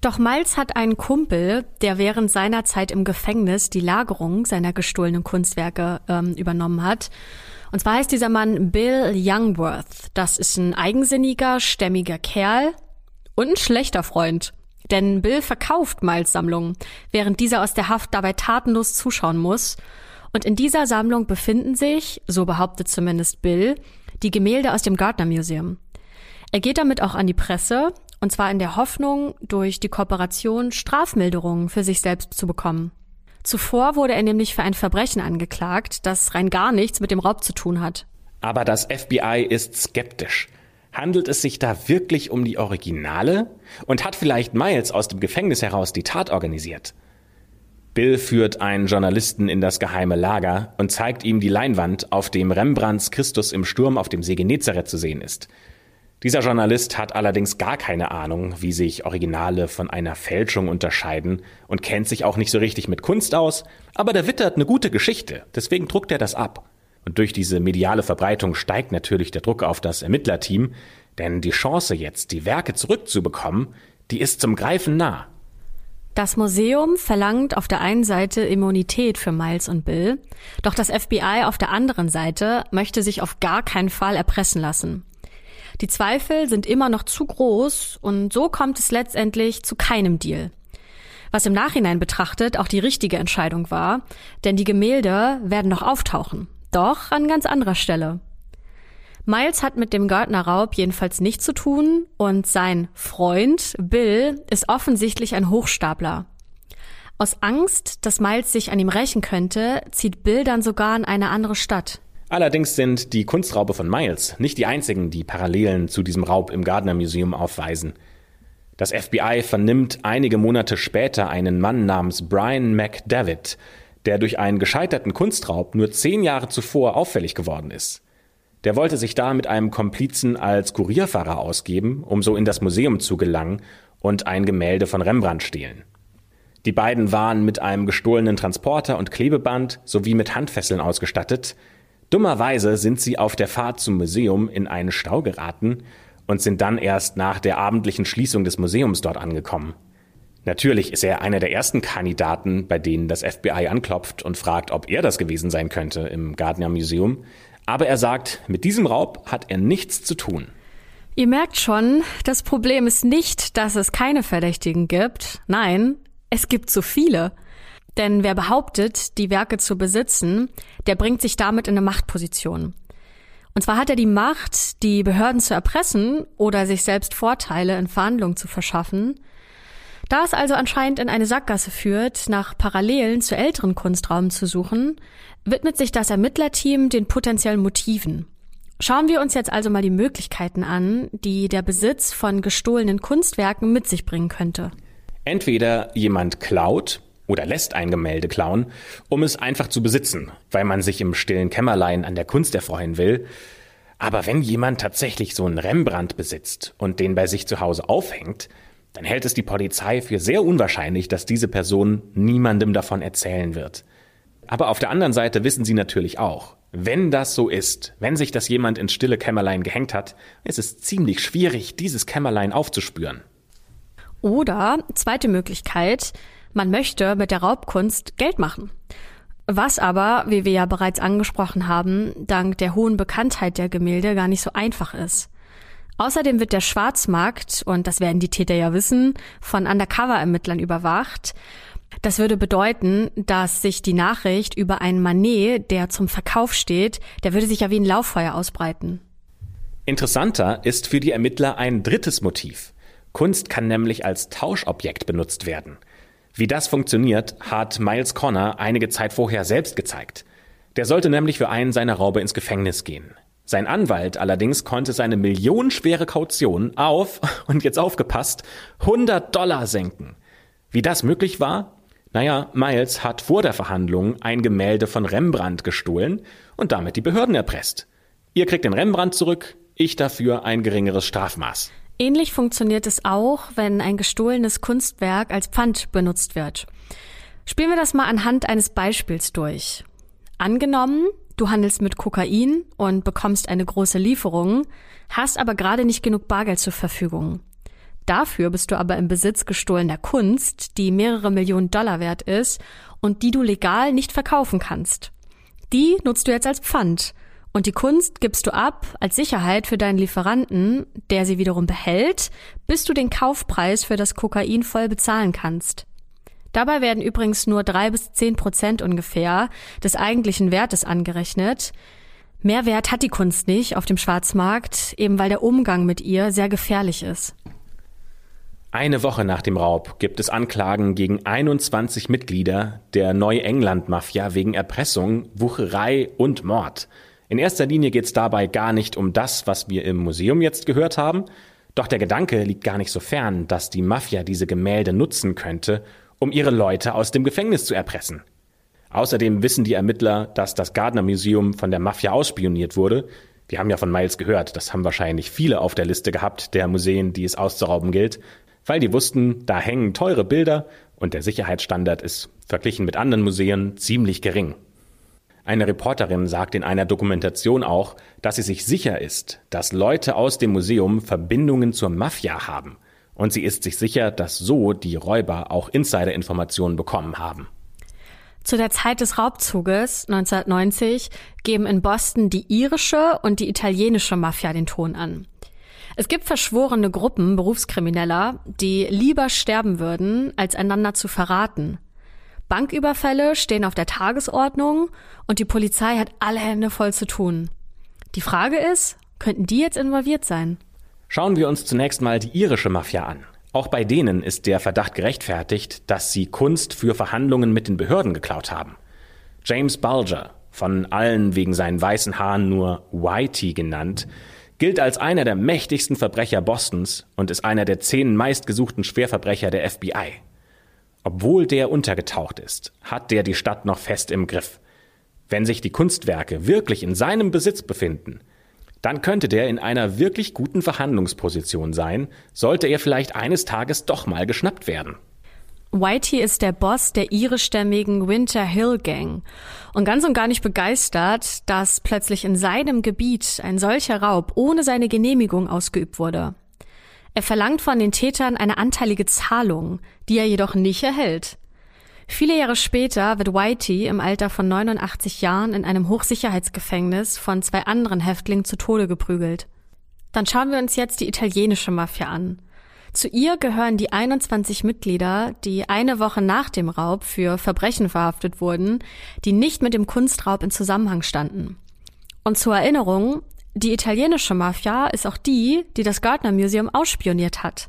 [SPEAKER 2] Doch Miles hat einen Kumpel, der während seiner Zeit im Gefängnis die Lagerung seiner gestohlenen Kunstwerke ähm, übernommen hat. Und zwar heißt dieser Mann Bill Youngworth. Das ist ein eigensinniger, stämmiger Kerl und ein schlechter Freund. Denn Bill verkauft Miles Sammlungen, während dieser aus der Haft dabei tatenlos zuschauen muss und in dieser Sammlung befinden sich, so behauptet zumindest Bill, die Gemälde aus dem Gardner Museum. Er geht damit auch an die Presse, und zwar in der Hoffnung, durch die Kooperation Strafmilderungen für sich selbst zu bekommen. Zuvor wurde er nämlich für ein Verbrechen angeklagt, das rein gar nichts mit dem Raub zu tun hat.
[SPEAKER 1] Aber das FBI ist skeptisch. Handelt es sich da wirklich um die Originale? Und hat vielleicht Miles aus dem Gefängnis heraus die Tat organisiert? Bill führt einen Journalisten in das geheime Lager und zeigt ihm die Leinwand, auf dem Rembrandts Christus im Sturm auf dem See Genezareth zu sehen ist. Dieser Journalist hat allerdings gar keine Ahnung, wie sich Originale von einer Fälschung unterscheiden und kennt sich auch nicht so richtig mit Kunst aus, aber der wittert eine gute Geschichte, deswegen druckt er das ab. Und durch diese mediale Verbreitung steigt natürlich der Druck auf das Ermittlerteam, denn die Chance jetzt, die Werke zurückzubekommen, die ist zum Greifen nah.
[SPEAKER 2] Das Museum verlangt auf der einen Seite Immunität für Miles und Bill, doch das FBI auf der anderen Seite möchte sich auf gar keinen Fall erpressen lassen. Die Zweifel sind immer noch zu groß und so kommt es letztendlich zu keinem Deal. Was im Nachhinein betrachtet auch die richtige Entscheidung war, denn die Gemälde werden noch auftauchen, doch an ganz anderer Stelle. Miles hat mit dem Gardner-Raub jedenfalls nichts zu tun und sein Freund Bill ist offensichtlich ein Hochstapler. Aus Angst, dass Miles sich an ihm rächen könnte, zieht Bill dann sogar in eine andere Stadt.
[SPEAKER 1] Allerdings sind die Kunstraube von Miles nicht die einzigen, die Parallelen zu diesem Raub im Gardner Museum aufweisen. Das FBI vernimmt einige Monate später einen Mann namens Brian McDavid, der durch einen gescheiterten Kunstraub nur zehn Jahre zuvor auffällig geworden ist. Der wollte sich da mit einem Komplizen als Kurierfahrer ausgeben, um so in das Museum zu gelangen und ein Gemälde von Rembrandt stehlen. Die beiden waren mit einem gestohlenen Transporter und Klebeband sowie mit Handfesseln ausgestattet, Dummerweise sind sie auf der Fahrt zum Museum in einen Stau geraten und sind dann erst nach der abendlichen Schließung des Museums dort angekommen. Natürlich ist er einer der ersten Kandidaten, bei denen das FBI anklopft und fragt, ob er das gewesen sein könnte im Gardner Museum. Aber er sagt, mit diesem Raub hat er nichts zu tun.
[SPEAKER 2] Ihr merkt schon, das Problem ist nicht, dass es keine Verdächtigen gibt. Nein, es gibt zu viele. Denn wer behauptet, die Werke zu besitzen, der bringt sich damit in eine Machtposition. Und zwar hat er die Macht, die Behörden zu erpressen oder sich selbst Vorteile in Verhandlungen zu verschaffen. Da es also anscheinend in eine Sackgasse führt, nach Parallelen zu älteren Kunstraumen zu suchen, widmet sich das Ermittlerteam den potenziellen Motiven. Schauen wir uns jetzt also mal die Möglichkeiten an, die der Besitz von gestohlenen Kunstwerken mit sich bringen könnte.
[SPEAKER 1] Entweder jemand klaut oder lässt ein Gemälde klauen, um es einfach zu besitzen, weil man sich im stillen Kämmerlein an der Kunst erfreuen will. Aber wenn jemand tatsächlich so einen Rembrandt besitzt und den bei sich zu Hause aufhängt, dann hält es die Polizei für sehr unwahrscheinlich, dass diese Person niemandem davon erzählen wird. Aber auf der anderen Seite wissen sie natürlich auch, wenn das so ist, wenn sich das jemand ins stille Kämmerlein gehängt hat, ist es ziemlich schwierig, dieses Kämmerlein aufzuspüren.
[SPEAKER 2] Oder, zweite Möglichkeit, man möchte mit der Raubkunst Geld machen. Was aber, wie wir ja bereits angesprochen haben, dank der hohen Bekanntheit der Gemälde gar nicht so einfach ist. Außerdem wird der Schwarzmarkt, und das werden die Täter ja wissen, von Undercover-Ermittlern überwacht. Das würde bedeuten, dass sich die Nachricht über einen Manet, der zum Verkauf steht, der würde sich ja wie ein Lauffeuer ausbreiten.
[SPEAKER 1] Interessanter ist für die Ermittler ein drittes Motiv. Kunst kann nämlich als Tauschobjekt benutzt werden. Wie das funktioniert, hat Miles Connor einige Zeit vorher selbst gezeigt. Der sollte nämlich für einen seiner Raube ins Gefängnis gehen. Sein Anwalt allerdings konnte seine millionenschwere Kaution auf, und jetzt aufgepasst, 100 Dollar senken. Wie das möglich war? Naja, Miles hat vor der Verhandlung ein Gemälde von Rembrandt gestohlen und damit die Behörden erpresst. Ihr kriegt den Rembrandt zurück, ich dafür ein geringeres Strafmaß.
[SPEAKER 2] Ähnlich funktioniert es auch, wenn ein gestohlenes Kunstwerk als Pfand benutzt wird. Spielen wir das mal anhand eines Beispiels durch. Angenommen, du handelst mit Kokain und bekommst eine große Lieferung, hast aber gerade nicht genug Bargeld zur Verfügung. Dafür bist du aber im Besitz gestohlener Kunst, die mehrere Millionen Dollar wert ist und die du legal nicht verkaufen kannst. Die nutzt du jetzt als Pfand und die Kunst gibst du ab als Sicherheit für deinen Lieferanten, der sie wiederum behält, bis du den Kaufpreis für das Kokain voll bezahlen kannst. Dabei werden übrigens nur drei bis zehn Prozent ungefähr des eigentlichen Wertes angerechnet. Mehr Wert hat die Kunst nicht auf dem Schwarzmarkt, eben weil der Umgang mit ihr sehr gefährlich ist.
[SPEAKER 1] Eine Woche nach dem Raub gibt es Anklagen gegen 21 Mitglieder der Neuengland-Mafia wegen Erpressung, Wucherei und Mord. In erster Linie geht es dabei gar nicht um das, was wir im Museum jetzt gehört haben, doch der Gedanke liegt gar nicht so fern, dass die Mafia diese Gemälde nutzen könnte, um ihre Leute aus dem Gefängnis zu erpressen. Außerdem wissen die Ermittler, dass das Gardner Museum von der Mafia ausspioniert wurde. Wir haben ja von Miles gehört, das haben wahrscheinlich viele auf der Liste gehabt, der Museen, die es auszurauben gilt, weil die wussten, da hängen teure Bilder und der Sicherheitsstandard ist verglichen mit anderen Museen ziemlich gering. Eine Reporterin sagt in einer Dokumentation auch, dass sie sich sicher ist, dass Leute aus dem Museum Verbindungen zur Mafia haben. Und sie ist sich sicher, dass so die Räuber auch Insider-Informationen bekommen haben.
[SPEAKER 2] Zu der Zeit des Raubzuges 1990 geben in Boston die irische und die italienische Mafia den Ton an. Es gibt verschworene Gruppen Berufskrimineller, die lieber sterben würden, als einander zu verraten. Banküberfälle stehen auf der Tagesordnung und die Polizei hat alle Hände voll zu tun. Die Frage ist, könnten die jetzt involviert sein?
[SPEAKER 1] Schauen wir uns zunächst mal die irische Mafia an. Auch bei denen ist der Verdacht gerechtfertigt, dass sie Kunst für Verhandlungen mit den Behörden geklaut haben. James Bulger, von allen wegen seinen weißen Haaren nur Whitey genannt, gilt als einer der mächtigsten Verbrecher Bostons und ist einer der zehn meistgesuchten Schwerverbrecher der FBI. Obwohl der untergetaucht ist, hat der die Stadt noch fest im Griff. Wenn sich die Kunstwerke wirklich in seinem Besitz befinden, dann könnte der in einer wirklich guten Verhandlungsposition sein, sollte er vielleicht eines Tages doch mal geschnappt werden.
[SPEAKER 2] Whitey ist der Boss der irischstämmigen Winter Hill Gang und ganz und gar nicht begeistert, dass plötzlich in seinem Gebiet ein solcher Raub ohne seine Genehmigung ausgeübt wurde. Er verlangt von den Tätern eine anteilige Zahlung, die er jedoch nicht erhält. Viele Jahre später wird Whitey im Alter von 89 Jahren in einem Hochsicherheitsgefängnis von zwei anderen Häftlingen zu Tode geprügelt. Dann schauen wir uns jetzt die italienische Mafia an. Zu ihr gehören die 21 Mitglieder, die eine Woche nach dem Raub für Verbrechen verhaftet wurden, die nicht mit dem Kunstraub in Zusammenhang standen. Und zur Erinnerung, die italienische Mafia ist auch die, die das Gardner Museum ausspioniert hat.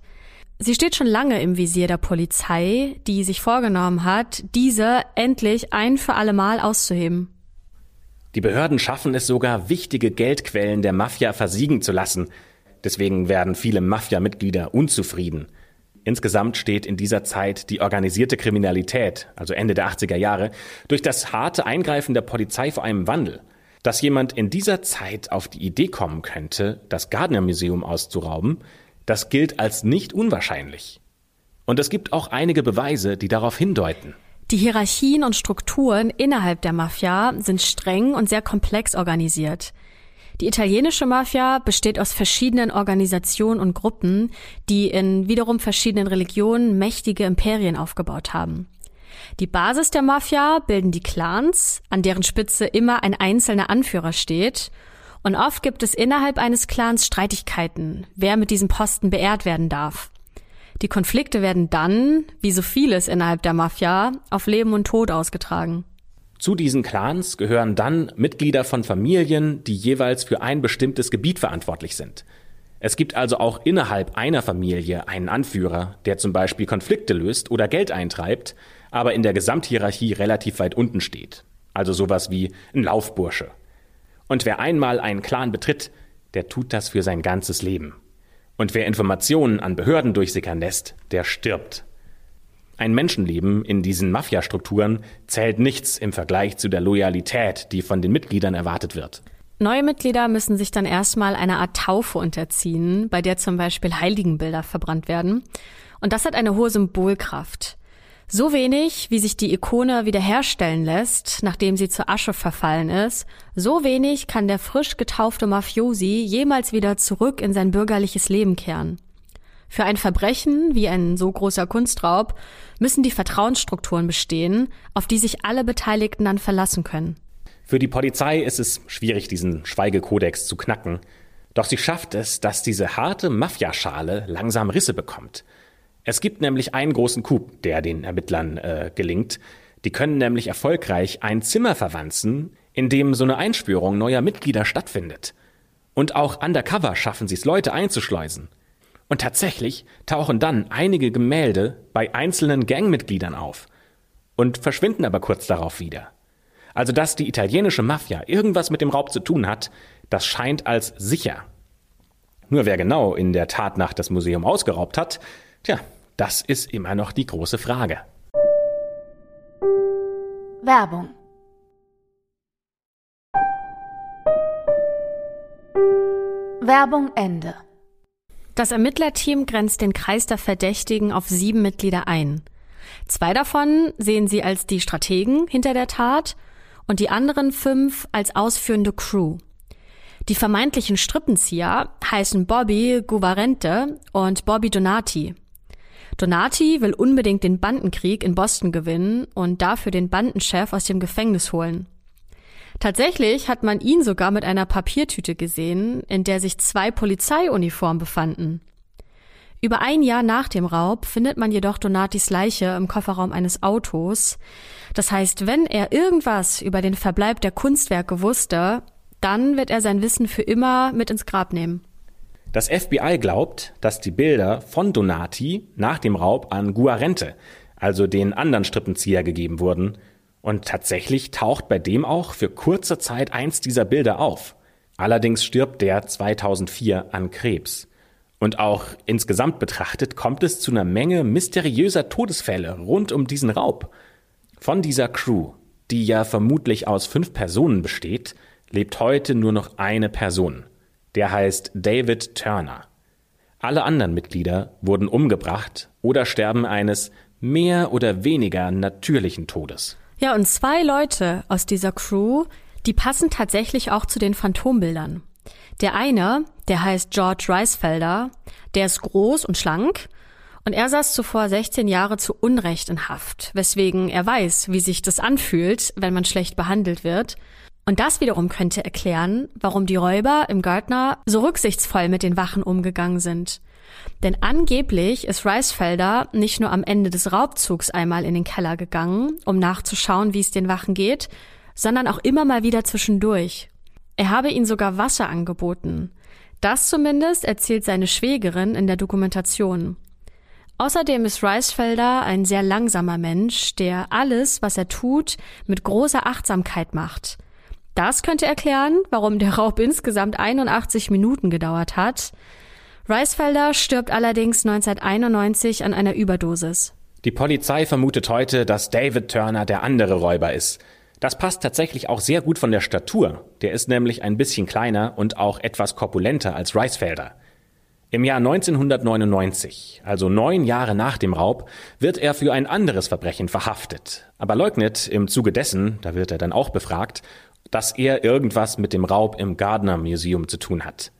[SPEAKER 2] Sie steht schon lange im Visier der Polizei, die sich vorgenommen hat, diese endlich ein für alle Mal auszuheben.
[SPEAKER 1] Die Behörden schaffen es sogar, wichtige Geldquellen der Mafia versiegen zu lassen. Deswegen werden viele Mafia-Mitglieder unzufrieden. Insgesamt steht in dieser Zeit die organisierte Kriminalität, also Ende der 80er Jahre, durch das harte Eingreifen der Polizei vor einem Wandel. Dass jemand in dieser Zeit auf die Idee kommen könnte, das Gardner Museum auszurauben, das gilt als nicht unwahrscheinlich. Und es gibt auch einige Beweise, die darauf hindeuten.
[SPEAKER 2] Die Hierarchien und Strukturen innerhalb der Mafia sind streng und sehr komplex organisiert. Die italienische Mafia besteht aus verschiedenen Organisationen und Gruppen, die in wiederum verschiedenen Religionen mächtige Imperien aufgebaut haben. Die Basis der Mafia bilden die Clans, an deren Spitze immer ein einzelner Anführer steht. Und oft gibt es innerhalb eines Clans Streitigkeiten, wer mit diesem Posten beehrt werden darf. Die Konflikte werden dann, wie so vieles innerhalb der Mafia, auf Leben und Tod ausgetragen.
[SPEAKER 1] Zu diesen Clans gehören dann Mitglieder von Familien, die jeweils für ein bestimmtes Gebiet verantwortlich sind. Es gibt also auch innerhalb einer Familie einen Anführer, der zum Beispiel Konflikte löst oder Geld eintreibt, aber in der Gesamthierarchie relativ weit unten steht. Also sowas wie ein Laufbursche. Und wer einmal einen Clan betritt, der tut das für sein ganzes Leben. Und wer Informationen an Behörden durchsickern lässt, der stirbt. Ein Menschenleben in diesen Mafiastrukturen zählt nichts im Vergleich zu der Loyalität, die von den Mitgliedern erwartet wird.
[SPEAKER 2] Neue Mitglieder müssen sich dann erstmal einer Art Taufe unterziehen, bei der zum Beispiel Heiligenbilder verbrannt werden. Und das hat eine hohe Symbolkraft. So wenig, wie sich die Ikone wiederherstellen lässt, nachdem sie zur Asche verfallen ist, so wenig kann der frisch getaufte Mafiosi jemals wieder zurück in sein bürgerliches Leben kehren. Für ein Verbrechen wie ein so großer Kunstraub müssen die Vertrauensstrukturen bestehen, auf die sich alle Beteiligten dann verlassen können.
[SPEAKER 1] Für die Polizei ist es schwierig, diesen Schweigekodex zu knacken. Doch sie schafft es, dass diese harte Mafiaschale langsam Risse bekommt. Es gibt nämlich einen großen Coup, der den Ermittlern äh, gelingt. Die können nämlich erfolgreich ein Zimmer verwanzen, in dem so eine Einspürung neuer Mitglieder stattfindet. Und auch undercover schaffen sie es, Leute einzuschleusen. Und tatsächlich tauchen dann einige Gemälde bei einzelnen Gangmitgliedern auf und verschwinden aber kurz darauf wieder. Also dass die italienische Mafia irgendwas mit dem Raub zu tun hat, das scheint als sicher. Nur wer genau in der Tatnacht das Museum ausgeraubt hat, tja, das ist immer noch die große Frage.
[SPEAKER 3] Werbung Werbung Ende.
[SPEAKER 2] Das Ermittlerteam grenzt den Kreis der Verdächtigen auf sieben Mitglieder ein. Zwei davon sehen sie als die Strategen hinter der Tat und die anderen fünf als ausführende Crew. Die vermeintlichen Strippenzieher heißen Bobby Guvarente und Bobby Donati. Donati will unbedingt den Bandenkrieg in Boston gewinnen und dafür den Bandenchef aus dem Gefängnis holen. Tatsächlich hat man ihn sogar mit einer Papiertüte gesehen, in der sich zwei Polizeiuniformen befanden. Über ein Jahr nach dem Raub findet man jedoch Donatis Leiche im Kofferraum eines Autos. Das heißt, wenn er irgendwas über den Verbleib der Kunstwerke wusste, dann wird er sein Wissen für immer mit ins Grab nehmen.
[SPEAKER 1] Das FBI glaubt, dass die Bilder von Donati nach dem Raub an Guarente, also den anderen Strippenzieher, gegeben wurden und tatsächlich taucht bei dem auch für kurze Zeit eins dieser Bilder auf. Allerdings stirbt der 2004 an Krebs. Und auch insgesamt betrachtet kommt es zu einer Menge mysteriöser Todesfälle rund um diesen Raub. Von dieser Crew, die ja vermutlich aus fünf Personen besteht, lebt heute nur noch eine Person. Der heißt David Turner. Alle anderen Mitglieder wurden umgebracht oder sterben eines mehr oder weniger natürlichen Todes.
[SPEAKER 2] Ja, und zwei Leute aus dieser Crew, die passen tatsächlich auch zu den Phantombildern. Der eine, der heißt George Reisfelder, der ist groß und schlank und er saß zuvor 16 Jahre zu Unrecht in Haft, weswegen er weiß, wie sich das anfühlt, wenn man schlecht behandelt wird. Und das wiederum könnte erklären, warum die Räuber im Gardner so rücksichtsvoll mit den Wachen umgegangen sind. Denn angeblich ist Reisfelder nicht nur am Ende des Raubzugs einmal in den Keller gegangen, um nachzuschauen, wie es den Wachen geht, sondern auch immer mal wieder zwischendurch. Er habe ihnen sogar Wasser angeboten. Das zumindest erzählt seine Schwägerin in der Dokumentation. Außerdem ist Reisfelder ein sehr langsamer Mensch, der alles, was er tut, mit großer Achtsamkeit macht. Das könnte erklären, warum der Raub insgesamt 81 Minuten gedauert hat. Reisfelder stirbt allerdings 1991 an einer Überdosis.
[SPEAKER 1] Die Polizei vermutet heute, dass David Turner der andere Räuber ist. Das passt tatsächlich auch sehr gut von der Statur. Der ist nämlich ein bisschen kleiner und auch etwas korpulenter als Reisfelder. Im Jahr 1999, also neun Jahre nach dem Raub, wird er für ein anderes Verbrechen verhaftet, aber leugnet im Zuge dessen, da wird er dann auch befragt, dass er irgendwas mit dem Raub im Gardner Museum zu tun hat.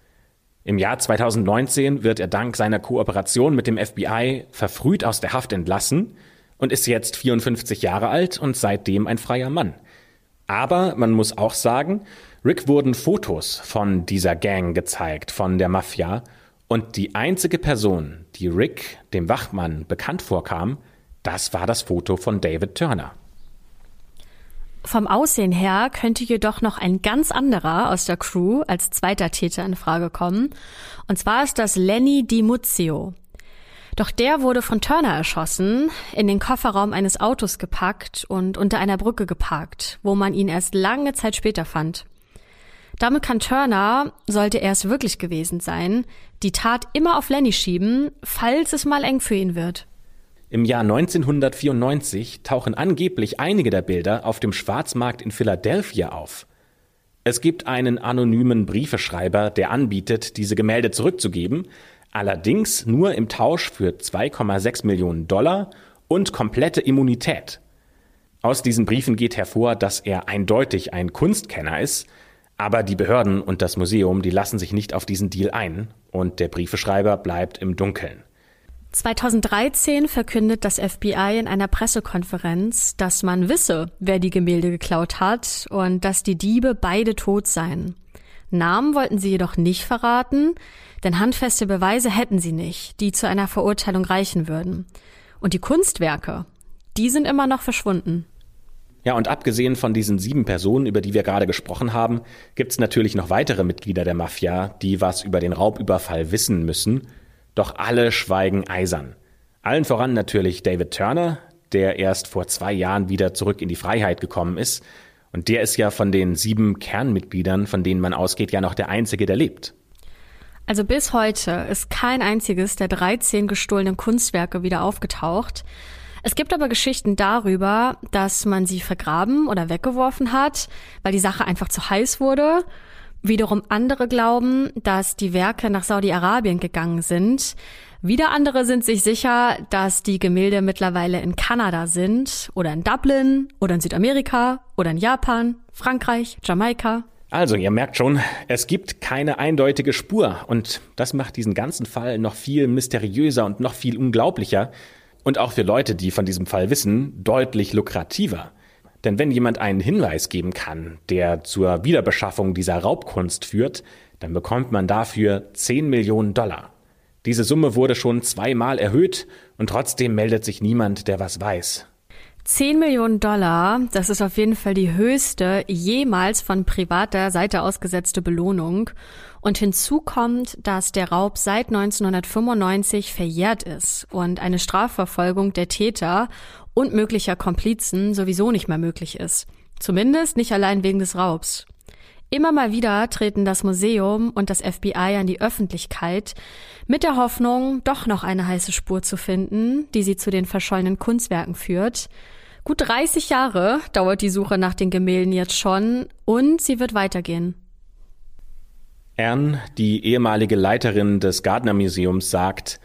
[SPEAKER 1] Im Jahr 2019 wird er dank seiner Kooperation mit dem FBI verfrüht aus der Haft entlassen und ist jetzt 54 Jahre alt und seitdem ein freier Mann. Aber man muss auch sagen, Rick wurden Fotos von dieser Gang gezeigt, von der Mafia, und die einzige Person, die Rick, dem Wachmann, bekannt vorkam, das war das Foto von David Turner.
[SPEAKER 2] Vom Aussehen her könnte jedoch noch ein ganz anderer aus der Crew als zweiter Täter in Frage kommen. Und zwar ist das Lenny Di Muzio. Doch der wurde von Turner erschossen, in den Kofferraum eines Autos gepackt und unter einer Brücke geparkt, wo man ihn erst lange Zeit später fand. Damit kann Turner, sollte er es wirklich gewesen sein, die Tat immer auf Lenny schieben, falls es mal eng für ihn wird.
[SPEAKER 1] Im Jahr 1994 tauchen angeblich einige der Bilder auf dem Schwarzmarkt in Philadelphia auf. Es gibt einen anonymen Briefeschreiber, der anbietet, diese Gemälde zurückzugeben, allerdings nur im Tausch für 2,6 Millionen Dollar und komplette Immunität. Aus diesen Briefen geht hervor, dass er eindeutig ein Kunstkenner ist, aber die Behörden und das Museum, die lassen sich nicht auf diesen Deal ein und der Briefeschreiber bleibt im Dunkeln.
[SPEAKER 2] 2013 verkündet das FBI in einer Pressekonferenz, dass man wisse, wer die Gemälde geklaut hat und dass die Diebe beide tot seien. Namen wollten sie jedoch nicht verraten, denn handfeste Beweise hätten sie nicht, die zu einer Verurteilung reichen würden. Und die Kunstwerke, die sind immer noch verschwunden.
[SPEAKER 1] Ja, und abgesehen von diesen sieben Personen, über die wir gerade gesprochen haben, gibt es natürlich noch weitere Mitglieder der Mafia, die was über den Raubüberfall wissen müssen doch alle schweigen eisern. Allen voran natürlich David Turner, der erst vor zwei Jahren wieder zurück in die Freiheit gekommen ist. Und der ist ja von den sieben Kernmitgliedern, von denen man ausgeht, ja noch der einzige, der lebt.
[SPEAKER 2] Also bis heute ist kein einziges der 13 gestohlenen Kunstwerke wieder aufgetaucht. Es gibt aber Geschichten darüber, dass man sie vergraben oder weggeworfen hat, weil die Sache einfach zu heiß wurde. Wiederum andere glauben, dass die Werke nach Saudi-Arabien gegangen sind. Wieder andere sind sich sicher, dass die Gemälde mittlerweile in Kanada sind oder in Dublin oder in Südamerika oder in Japan, Frankreich, Jamaika.
[SPEAKER 1] Also, ihr merkt schon, es gibt keine eindeutige Spur und das macht diesen ganzen Fall noch viel mysteriöser und noch viel unglaublicher und auch für Leute, die von diesem Fall wissen, deutlich lukrativer. Denn wenn jemand einen Hinweis geben kann, der zur Wiederbeschaffung dieser Raubkunst führt, dann bekommt man dafür 10 Millionen Dollar. Diese Summe wurde schon zweimal erhöht und trotzdem meldet sich niemand, der was weiß.
[SPEAKER 2] 10 Millionen Dollar, das ist auf jeden Fall die höchste jemals von privater Seite ausgesetzte Belohnung. Und hinzu kommt, dass der Raub seit 1995 verjährt ist und eine Strafverfolgung der Täter und möglicher Komplizen sowieso nicht mehr möglich ist. Zumindest nicht allein wegen des Raubs. Immer mal wieder treten das Museum und das FBI an die Öffentlichkeit mit der Hoffnung, doch noch eine heiße Spur zu finden, die sie zu den verschollenen Kunstwerken führt. Gut 30 Jahre dauert die Suche nach den Gemälden jetzt schon und sie wird weitergehen.
[SPEAKER 1] Anne, die ehemalige Leiterin des Gardner Museums, sagt,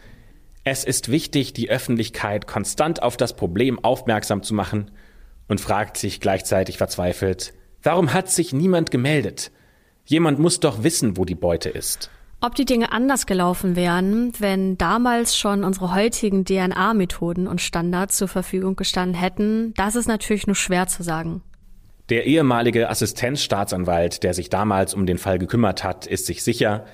[SPEAKER 1] es ist wichtig, die Öffentlichkeit konstant auf das Problem aufmerksam zu machen und fragt sich gleichzeitig verzweifelt, Warum hat sich niemand gemeldet? Jemand muss doch wissen, wo die Beute ist.
[SPEAKER 2] Ob die Dinge anders gelaufen wären, wenn damals schon unsere heutigen DNA-Methoden und Standards zur Verfügung gestanden hätten, das ist natürlich nur schwer zu sagen.
[SPEAKER 1] Der ehemalige Assistenzstaatsanwalt, der sich damals um den Fall gekümmert hat, ist sich sicher,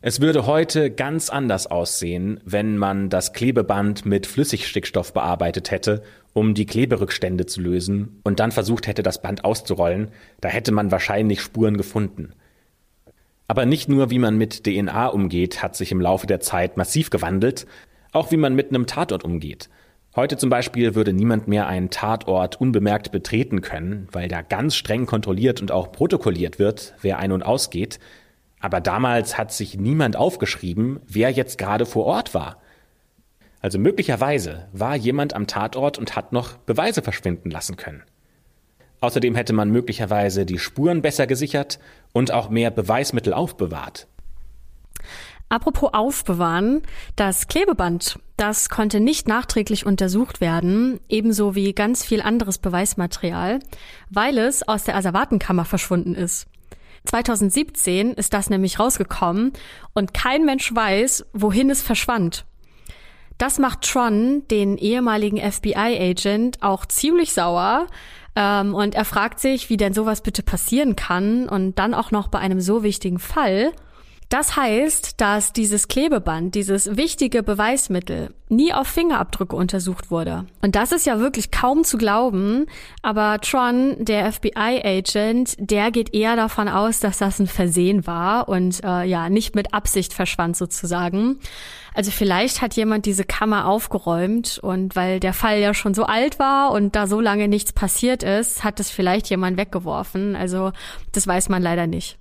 [SPEAKER 1] es würde heute ganz anders aussehen, wenn man das Klebeband mit Flüssigstickstoff bearbeitet hätte, um die Kleberückstände zu lösen und dann versucht hätte, das Band auszurollen. Da hätte man wahrscheinlich Spuren gefunden. Aber nicht nur, wie man mit DNA umgeht, hat sich im Laufe der Zeit massiv gewandelt, auch wie man mit einem Tatort umgeht. Heute zum Beispiel würde niemand mehr einen Tatort unbemerkt betreten können, weil da ganz streng kontrolliert und auch protokolliert wird, wer ein- und ausgeht. Aber damals hat sich niemand aufgeschrieben, wer jetzt gerade vor Ort war. Also möglicherweise war jemand am Tatort und hat noch Beweise verschwinden lassen können. Außerdem hätte man möglicherweise die Spuren besser gesichert und auch mehr Beweismittel aufbewahrt.
[SPEAKER 2] Apropos aufbewahren, das Klebeband, das konnte nicht nachträglich untersucht werden, ebenso wie ganz viel anderes Beweismaterial, weil es aus der Asservatenkammer verschwunden ist. 2017 ist das nämlich rausgekommen und kein Mensch weiß, wohin es verschwand. Das macht Tron, den ehemaligen FBI-Agent, auch ziemlich sauer. Ähm, und er fragt sich, wie denn sowas bitte passieren kann und dann auch noch bei einem so wichtigen Fall. Das heißt, dass dieses Klebeband, dieses wichtige Beweismittel, nie auf Fingerabdrücke untersucht wurde. Und das ist ja wirklich kaum zu glauben, aber Tron, der FBI-Agent, der geht eher davon aus, dass das ein Versehen war und äh, ja, nicht mit Absicht verschwand sozusagen. Also vielleicht hat jemand diese Kammer aufgeräumt und weil der Fall ja schon so alt war und da so lange nichts passiert ist, hat es vielleicht jemand weggeworfen. Also das weiß man leider nicht.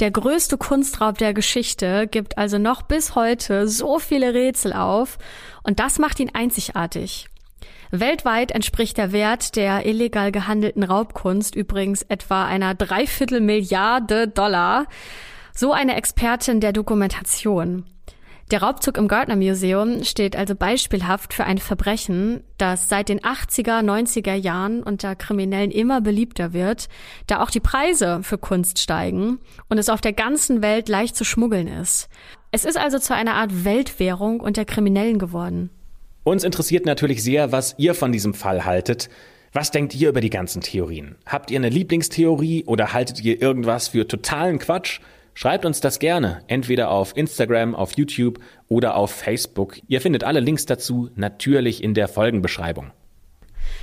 [SPEAKER 2] Der größte Kunstraub der Geschichte gibt also noch bis heute so viele Rätsel auf und das macht ihn einzigartig. Weltweit entspricht der Wert der illegal gehandelten Raubkunst übrigens etwa einer Dreiviertel Milliarde Dollar. So eine Expertin der Dokumentation. Der Raubzug im Gardner Museum steht also beispielhaft für ein Verbrechen, das seit den 80er, 90er Jahren unter Kriminellen immer beliebter wird, da auch die Preise für Kunst steigen und es auf der ganzen Welt leicht zu schmuggeln ist. Es ist also zu einer Art Weltwährung unter Kriminellen geworden.
[SPEAKER 1] Uns interessiert natürlich sehr, was ihr von diesem Fall haltet. Was denkt ihr über die ganzen Theorien? Habt ihr eine Lieblingstheorie oder haltet ihr irgendwas für totalen Quatsch? Schreibt uns das gerne, entweder auf Instagram, auf YouTube oder auf Facebook. Ihr findet alle Links dazu natürlich in der Folgenbeschreibung.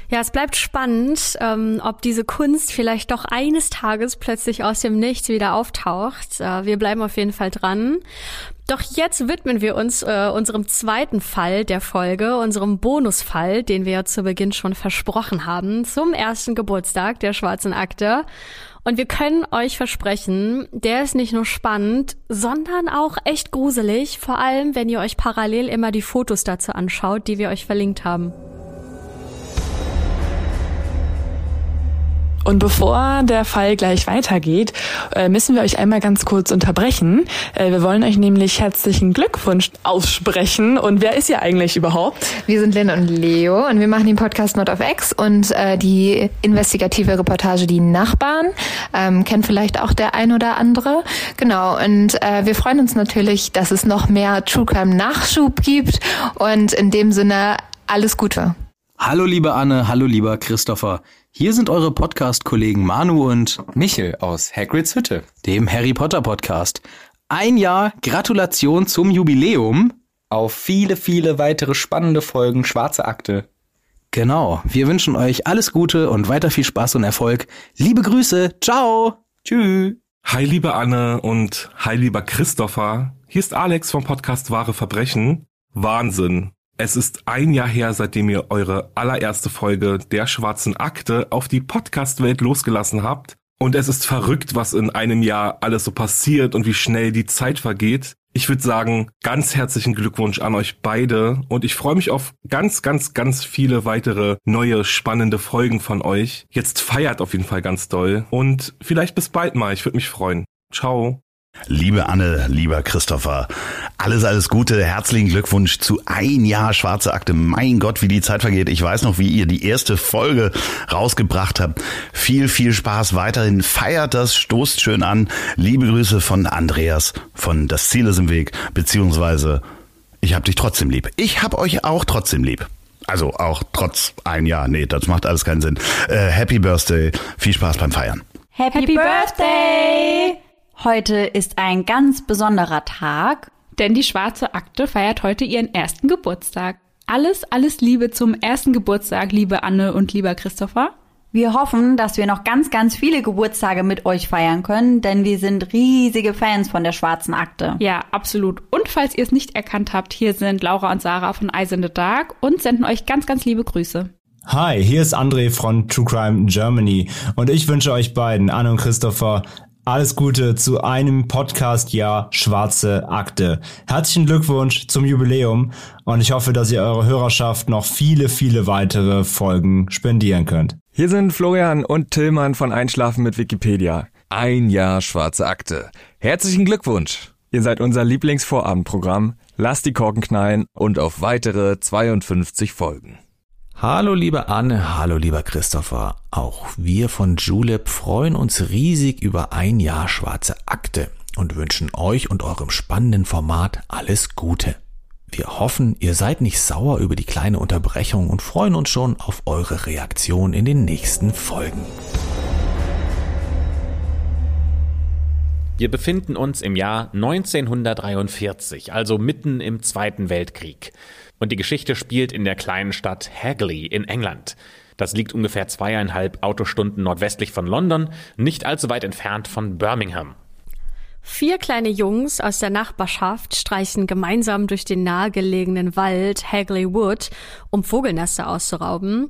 [SPEAKER 2] Ja, es bleibt spannend, ähm, ob diese Kunst vielleicht doch eines Tages plötzlich aus dem Nichts wieder auftaucht. Äh, wir bleiben auf jeden Fall dran. Doch jetzt widmen wir uns äh, unserem zweiten Fall der Folge, unserem Bonusfall, den wir ja zu Beginn schon versprochen haben, zum ersten Geburtstag der Schwarzen Akte. Und wir können euch versprechen, der ist nicht nur spannend, sondern auch echt gruselig, vor allem wenn ihr euch parallel immer die Fotos dazu anschaut, die wir euch verlinkt haben.
[SPEAKER 4] Und bevor der Fall gleich weitergeht, äh, müssen wir euch einmal ganz kurz unterbrechen. Äh, wir wollen euch nämlich herzlichen Glückwunsch aussprechen. Und wer ist ihr eigentlich überhaupt?
[SPEAKER 5] Wir sind Lynn und Leo und wir machen den Podcast Not of X und äh, die investigative Reportage Die Nachbarn. Ähm, kennt vielleicht auch der ein oder andere. Genau. Und äh, wir freuen uns natürlich, dass es noch mehr True Crime Nachschub gibt. Und in dem Sinne alles Gute.
[SPEAKER 6] Hallo liebe Anne, hallo lieber Christopher. Hier sind eure Podcast-Kollegen Manu und
[SPEAKER 7] Michel aus Hagrids Hütte,
[SPEAKER 6] dem Harry Potter Podcast. Ein Jahr Gratulation zum Jubiläum.
[SPEAKER 7] Auf viele, viele weitere spannende Folgen Schwarze Akte.
[SPEAKER 6] Genau, wir wünschen euch alles Gute und weiter viel Spaß und Erfolg. Liebe Grüße, ciao. Tschüss.
[SPEAKER 8] Hi liebe Anne und hi lieber Christopher. Hier ist Alex vom Podcast Wahre Verbrechen. Wahnsinn. Es ist ein Jahr her, seitdem ihr eure allererste Folge der schwarzen Akte auf die Podcast-Welt losgelassen habt. Und es ist verrückt, was in einem Jahr alles so passiert und wie schnell die Zeit vergeht. Ich würde sagen, ganz herzlichen Glückwunsch an euch beide und ich freue mich auf ganz, ganz, ganz viele weitere neue spannende Folgen von euch. Jetzt feiert auf jeden Fall ganz doll und vielleicht bis bald mal. Ich würde mich freuen. Ciao.
[SPEAKER 9] Liebe Anne, lieber Christopher, alles, alles Gute, herzlichen Glückwunsch zu ein Jahr Schwarze Akte. Mein Gott, wie die Zeit vergeht. Ich weiß noch, wie ihr die erste Folge rausgebracht habt. Viel, viel Spaß weiterhin. Feiert das, stoßt schön an. Liebe Grüße von Andreas von Das Ziel ist im Weg, beziehungsweise ich hab dich trotzdem lieb. Ich hab euch auch trotzdem lieb. Also auch trotz ein Jahr. Nee, das macht alles keinen Sinn. Äh, Happy Birthday. Viel Spaß beim Feiern.
[SPEAKER 10] Happy, Happy Birthday! Heute ist ein ganz besonderer Tag.
[SPEAKER 11] Denn die Schwarze Akte feiert heute ihren ersten Geburtstag. Alles, alles Liebe zum ersten Geburtstag, liebe Anne und lieber Christopher.
[SPEAKER 10] Wir hoffen, dass wir noch ganz, ganz viele Geburtstage mit euch feiern können, denn wir sind riesige Fans von der Schwarzen Akte.
[SPEAKER 11] Ja, absolut. Und falls ihr es nicht erkannt habt, hier sind Laura und Sarah von Eyes in the Dark und senden euch ganz, ganz liebe Grüße.
[SPEAKER 12] Hi, hier ist André von True Crime Germany und ich wünsche euch beiden, Anne und Christopher, alles Gute zu einem Podcast-Jahr Schwarze Akte. Herzlichen Glückwunsch zum Jubiläum und ich hoffe, dass ihr eure Hörerschaft noch viele, viele weitere Folgen spendieren könnt.
[SPEAKER 13] Hier sind Florian und Tillmann von Einschlafen mit Wikipedia. Ein Jahr Schwarze Akte. Herzlichen Glückwunsch! Ihr seid unser Lieblingsvorabendprogramm. Lasst die Korken knallen und auf weitere 52 Folgen.
[SPEAKER 14] Hallo liebe Anne, hallo lieber Christopher. Auch wir von Julep freuen uns riesig über ein Jahr schwarze Akte und wünschen euch und eurem spannenden Format alles Gute. Wir hoffen, ihr seid nicht sauer über die kleine Unterbrechung und freuen uns schon auf eure Reaktion in den nächsten Folgen.
[SPEAKER 1] Wir befinden uns im Jahr 1943, also mitten im Zweiten Weltkrieg. Und die Geschichte spielt in der kleinen Stadt Hagley in England. Das liegt ungefähr zweieinhalb Autostunden nordwestlich von London, nicht allzu weit entfernt von Birmingham.
[SPEAKER 2] Vier kleine Jungs aus der Nachbarschaft streichen gemeinsam durch den nahegelegenen Wald Hagley Wood, um Vogelnester auszurauben.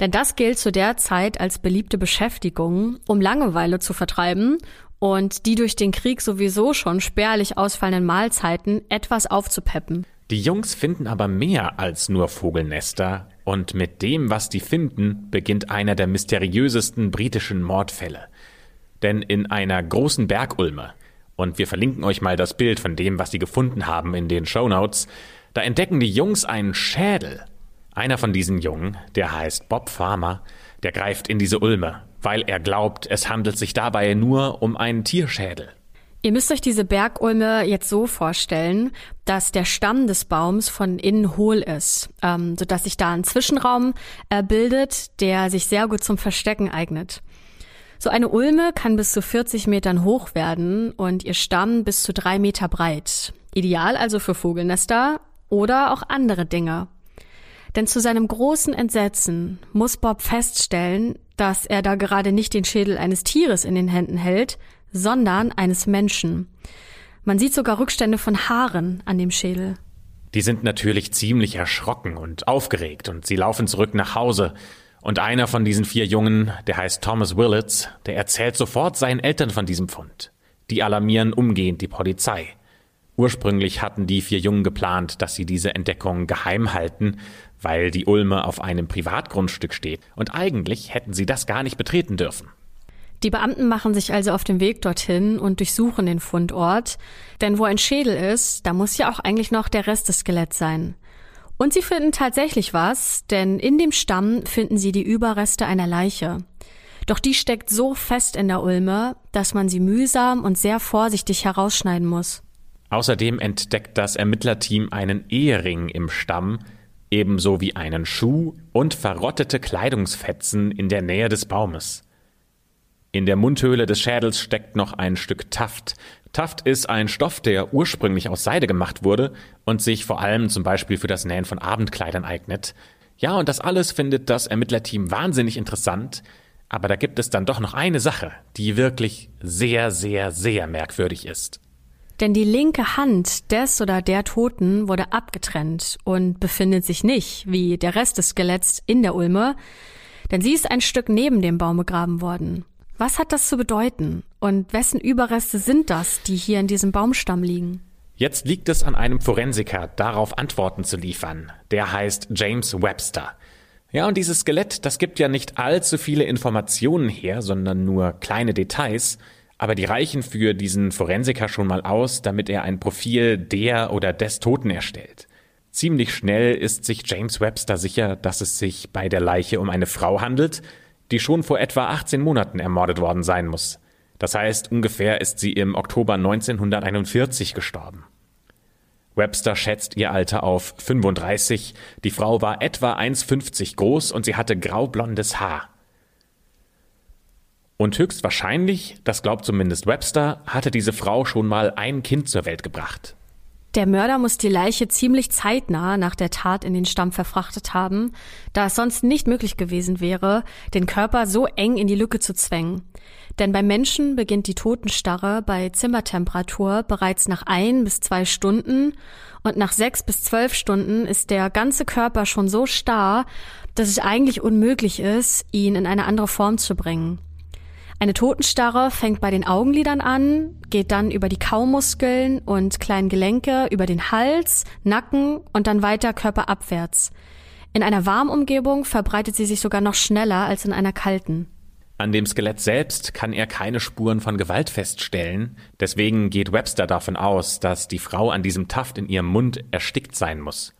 [SPEAKER 2] Denn das gilt zu der Zeit als beliebte Beschäftigung, um Langeweile zu vertreiben und die durch den Krieg sowieso schon spärlich ausfallenden Mahlzeiten etwas aufzupeppen.
[SPEAKER 1] Die Jungs finden aber mehr als nur Vogelnester und mit dem, was die finden, beginnt einer der mysteriösesten britischen Mordfälle. Denn in einer großen Bergulme, und wir verlinken euch mal das Bild von dem, was sie gefunden haben in den Shownotes, da entdecken die Jungs einen Schädel. Einer von diesen Jungen, der heißt Bob Farmer, der greift in diese Ulme, weil er glaubt, es handelt sich dabei nur um einen Tierschädel.
[SPEAKER 2] Ihr müsst euch diese Bergulme jetzt so vorstellen, dass der Stamm des Baums von innen hohl ist, ähm, sodass sich da ein Zwischenraum äh, bildet, der sich sehr gut zum Verstecken eignet. So eine Ulme kann bis zu 40 Metern hoch werden und ihr Stamm bis zu drei Meter breit. Ideal also für Vogelnester oder auch andere Dinge. Denn zu seinem großen Entsetzen muss Bob feststellen, dass er da gerade nicht den Schädel eines Tieres in den Händen hält, sondern eines Menschen. Man sieht sogar Rückstände von Haaren an dem Schädel.
[SPEAKER 1] Die sind natürlich ziemlich erschrocken und aufgeregt und sie laufen zurück nach Hause. Und einer von diesen vier Jungen, der heißt Thomas Willits, der erzählt sofort seinen Eltern von diesem Fund. Die alarmieren umgehend die Polizei. Ursprünglich hatten die vier Jungen geplant, dass sie diese Entdeckung geheim halten, weil die Ulme auf einem Privatgrundstück steht. Und eigentlich hätten sie das gar nicht betreten dürfen.
[SPEAKER 2] Die Beamten machen sich also auf den Weg dorthin und durchsuchen den Fundort. Denn wo ein Schädel ist, da muss ja auch eigentlich noch der Rest des Skeletts sein. Und sie finden tatsächlich was, denn in dem Stamm finden sie die Überreste einer Leiche. Doch die steckt so fest in der Ulme, dass man sie mühsam und sehr vorsichtig herausschneiden muss.
[SPEAKER 1] Außerdem entdeckt das Ermittlerteam einen Ehering im Stamm, ebenso wie einen Schuh und verrottete Kleidungsfetzen in der Nähe des Baumes. In der Mundhöhle des Schädels steckt noch ein Stück Taft. Taft ist ein Stoff, der ursprünglich aus Seide gemacht wurde und sich vor allem zum Beispiel für das Nähen von Abendkleidern eignet. Ja, und das alles findet das Ermittlerteam wahnsinnig interessant, aber da gibt es dann doch noch eine Sache, die wirklich sehr, sehr, sehr merkwürdig ist.
[SPEAKER 2] Denn die linke Hand des oder der Toten wurde abgetrennt und befindet sich nicht, wie der Rest des Skeletts, in der Ulme, denn sie ist ein Stück neben dem Baum begraben worden. Was hat das zu bedeuten? Und wessen Überreste sind das, die hier in diesem Baumstamm liegen?
[SPEAKER 1] Jetzt liegt es an einem Forensiker, darauf Antworten zu liefern. Der heißt James Webster. Ja, und dieses Skelett, das gibt ja nicht allzu viele Informationen her, sondern nur kleine Details. Aber die reichen für diesen Forensiker schon mal aus, damit er ein Profil der oder des Toten erstellt. Ziemlich schnell ist sich James Webster sicher, dass es sich bei der Leiche um eine Frau handelt, die schon vor etwa 18 Monaten ermordet worden sein muss. Das heißt, ungefähr ist sie im Oktober 1941 gestorben. Webster schätzt ihr Alter auf 35. Die Frau war etwa 1,50 groß und sie hatte graublondes Haar. Und höchstwahrscheinlich, das glaubt zumindest Webster, hatte diese Frau schon mal ein Kind zur Welt gebracht.
[SPEAKER 2] Der Mörder muss die Leiche ziemlich zeitnah nach der Tat in den Stamm verfrachtet haben, da es sonst nicht möglich gewesen wäre, den Körper so eng in die Lücke zu zwängen. Denn beim Menschen beginnt die Totenstarre bei Zimmertemperatur bereits nach ein bis zwei Stunden und nach sechs bis zwölf Stunden ist der ganze Körper schon so starr, dass es eigentlich unmöglich ist, ihn in eine andere Form zu bringen. Eine Totenstarre fängt bei den Augenlidern an, geht dann über die Kaumuskeln und kleinen Gelenke, über den Hals, Nacken und dann weiter körperabwärts. In einer warmen Umgebung verbreitet sie sich sogar noch schneller als in einer kalten.
[SPEAKER 1] An dem Skelett selbst kann er keine Spuren von Gewalt feststellen, deswegen geht Webster davon aus, dass die Frau an diesem Taft in ihrem Mund erstickt sein muss.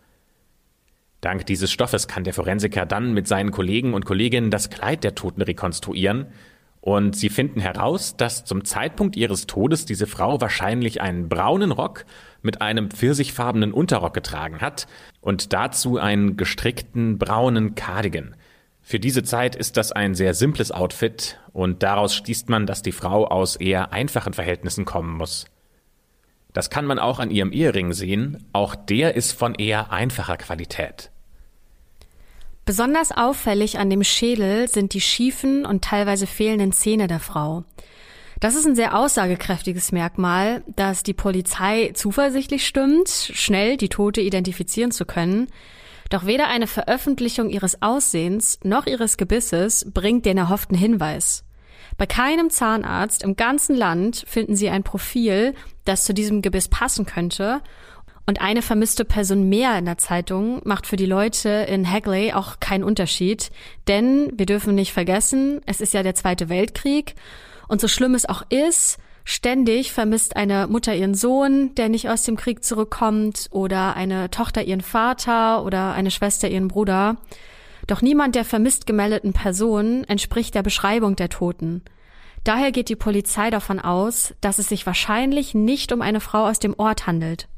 [SPEAKER 1] Dank dieses Stoffes kann der Forensiker dann mit seinen Kollegen und Kolleginnen das Kleid der Toten rekonstruieren und sie finden heraus, dass zum Zeitpunkt ihres Todes diese Frau wahrscheinlich einen braunen Rock mit einem pfirsichfarbenen Unterrock getragen hat und dazu einen gestrickten braunen Cardigan. Für diese Zeit ist das ein sehr simples Outfit und daraus schließt man, dass die Frau aus eher einfachen Verhältnissen kommen muss. Das kann man auch an ihrem Ehering sehen, auch der ist von eher einfacher Qualität.
[SPEAKER 2] Besonders auffällig an dem Schädel sind die schiefen und teilweise fehlenden Zähne der Frau. Das ist ein sehr aussagekräftiges Merkmal, das die Polizei zuversichtlich stimmt, schnell die Tote identifizieren zu können. Doch weder eine Veröffentlichung ihres Aussehens noch ihres Gebisses bringt den erhofften Hinweis. Bei keinem Zahnarzt im ganzen Land finden sie ein Profil, das zu diesem Gebiss passen könnte und eine vermisste Person mehr in der Zeitung macht für die Leute in Hagley auch keinen Unterschied. Denn wir dürfen nicht vergessen, es ist ja der Zweite Weltkrieg. Und so schlimm es auch ist, ständig vermisst eine Mutter ihren Sohn, der nicht aus dem Krieg zurückkommt, oder eine Tochter ihren Vater oder eine Schwester ihren Bruder. Doch niemand der vermisst gemeldeten Personen entspricht der Beschreibung der Toten. Daher geht die Polizei davon aus, dass es sich wahrscheinlich nicht um eine Frau aus dem Ort handelt.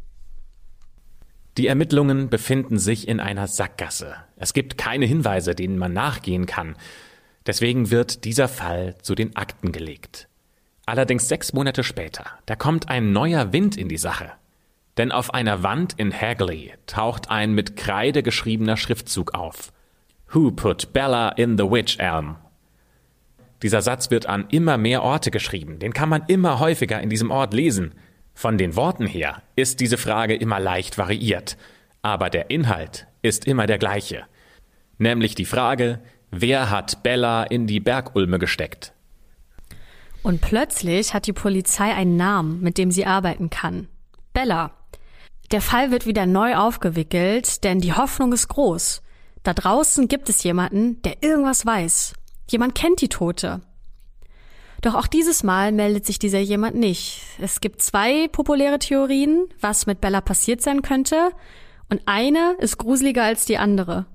[SPEAKER 1] Die Ermittlungen befinden sich in einer Sackgasse. Es gibt keine Hinweise, denen man nachgehen kann. Deswegen wird dieser Fall zu den Akten gelegt. Allerdings sechs Monate später, da kommt ein neuer Wind in die Sache. Denn auf einer Wand in Hagley taucht ein mit Kreide geschriebener Schriftzug auf. Who put Bella in the Witch Elm? Dieser Satz wird an immer mehr Orte geschrieben, den kann man immer häufiger in diesem Ort lesen. Von den Worten her ist diese Frage immer leicht variiert, aber der Inhalt ist immer der gleiche. Nämlich die Frage, wer hat Bella in die Bergulme gesteckt?
[SPEAKER 2] Und plötzlich hat die Polizei einen Namen, mit dem sie arbeiten kann. Bella. Der Fall wird wieder neu aufgewickelt, denn die Hoffnung ist groß. Da draußen gibt es jemanden, der irgendwas weiß. Jemand kennt die Tote. Doch auch dieses Mal meldet sich dieser jemand nicht. Es gibt zwei populäre Theorien, was mit Bella passiert sein könnte, und eine ist gruseliger als die andere.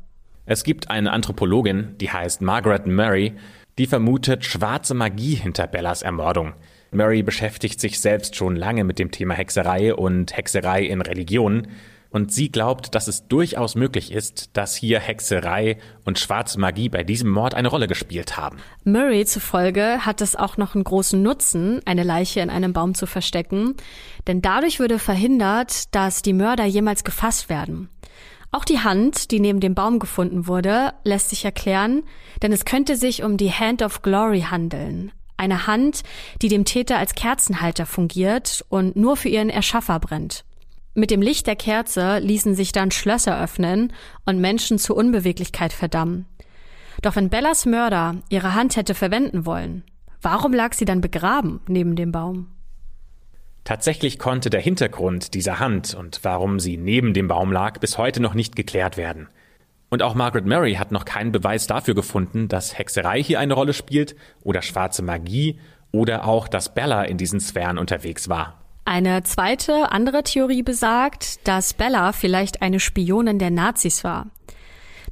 [SPEAKER 1] Es gibt eine Anthropologin, die heißt Margaret Murray, die vermutet schwarze Magie hinter Bellas Ermordung. Murray beschäftigt sich selbst schon lange mit dem Thema Hexerei und Hexerei in Religionen und sie glaubt, dass es durchaus möglich ist, dass hier Hexerei und schwarze Magie bei diesem Mord eine Rolle gespielt haben.
[SPEAKER 2] Murray zufolge hat es auch noch einen großen Nutzen, eine Leiche in einem Baum zu verstecken, denn dadurch würde verhindert, dass die Mörder jemals gefasst werden. Auch die Hand, die neben dem Baum gefunden wurde, lässt sich erklären, denn es könnte sich um die Hand of Glory handeln, eine Hand, die dem Täter als Kerzenhalter fungiert und nur für ihren Erschaffer brennt. Mit dem Licht der Kerze ließen sich dann Schlösser öffnen und Menschen zur Unbeweglichkeit verdammen. Doch wenn Bellas Mörder ihre Hand hätte verwenden wollen, warum lag sie dann begraben neben dem Baum?
[SPEAKER 1] Tatsächlich konnte der Hintergrund dieser Hand und warum sie neben dem Baum lag bis heute noch nicht geklärt werden. Und auch Margaret Murray hat noch keinen Beweis dafür gefunden, dass Hexerei hier eine Rolle spielt oder schwarze Magie oder auch, dass Bella in diesen Sphären unterwegs war.
[SPEAKER 2] Eine zweite, andere Theorie besagt, dass Bella vielleicht eine Spionin der Nazis war.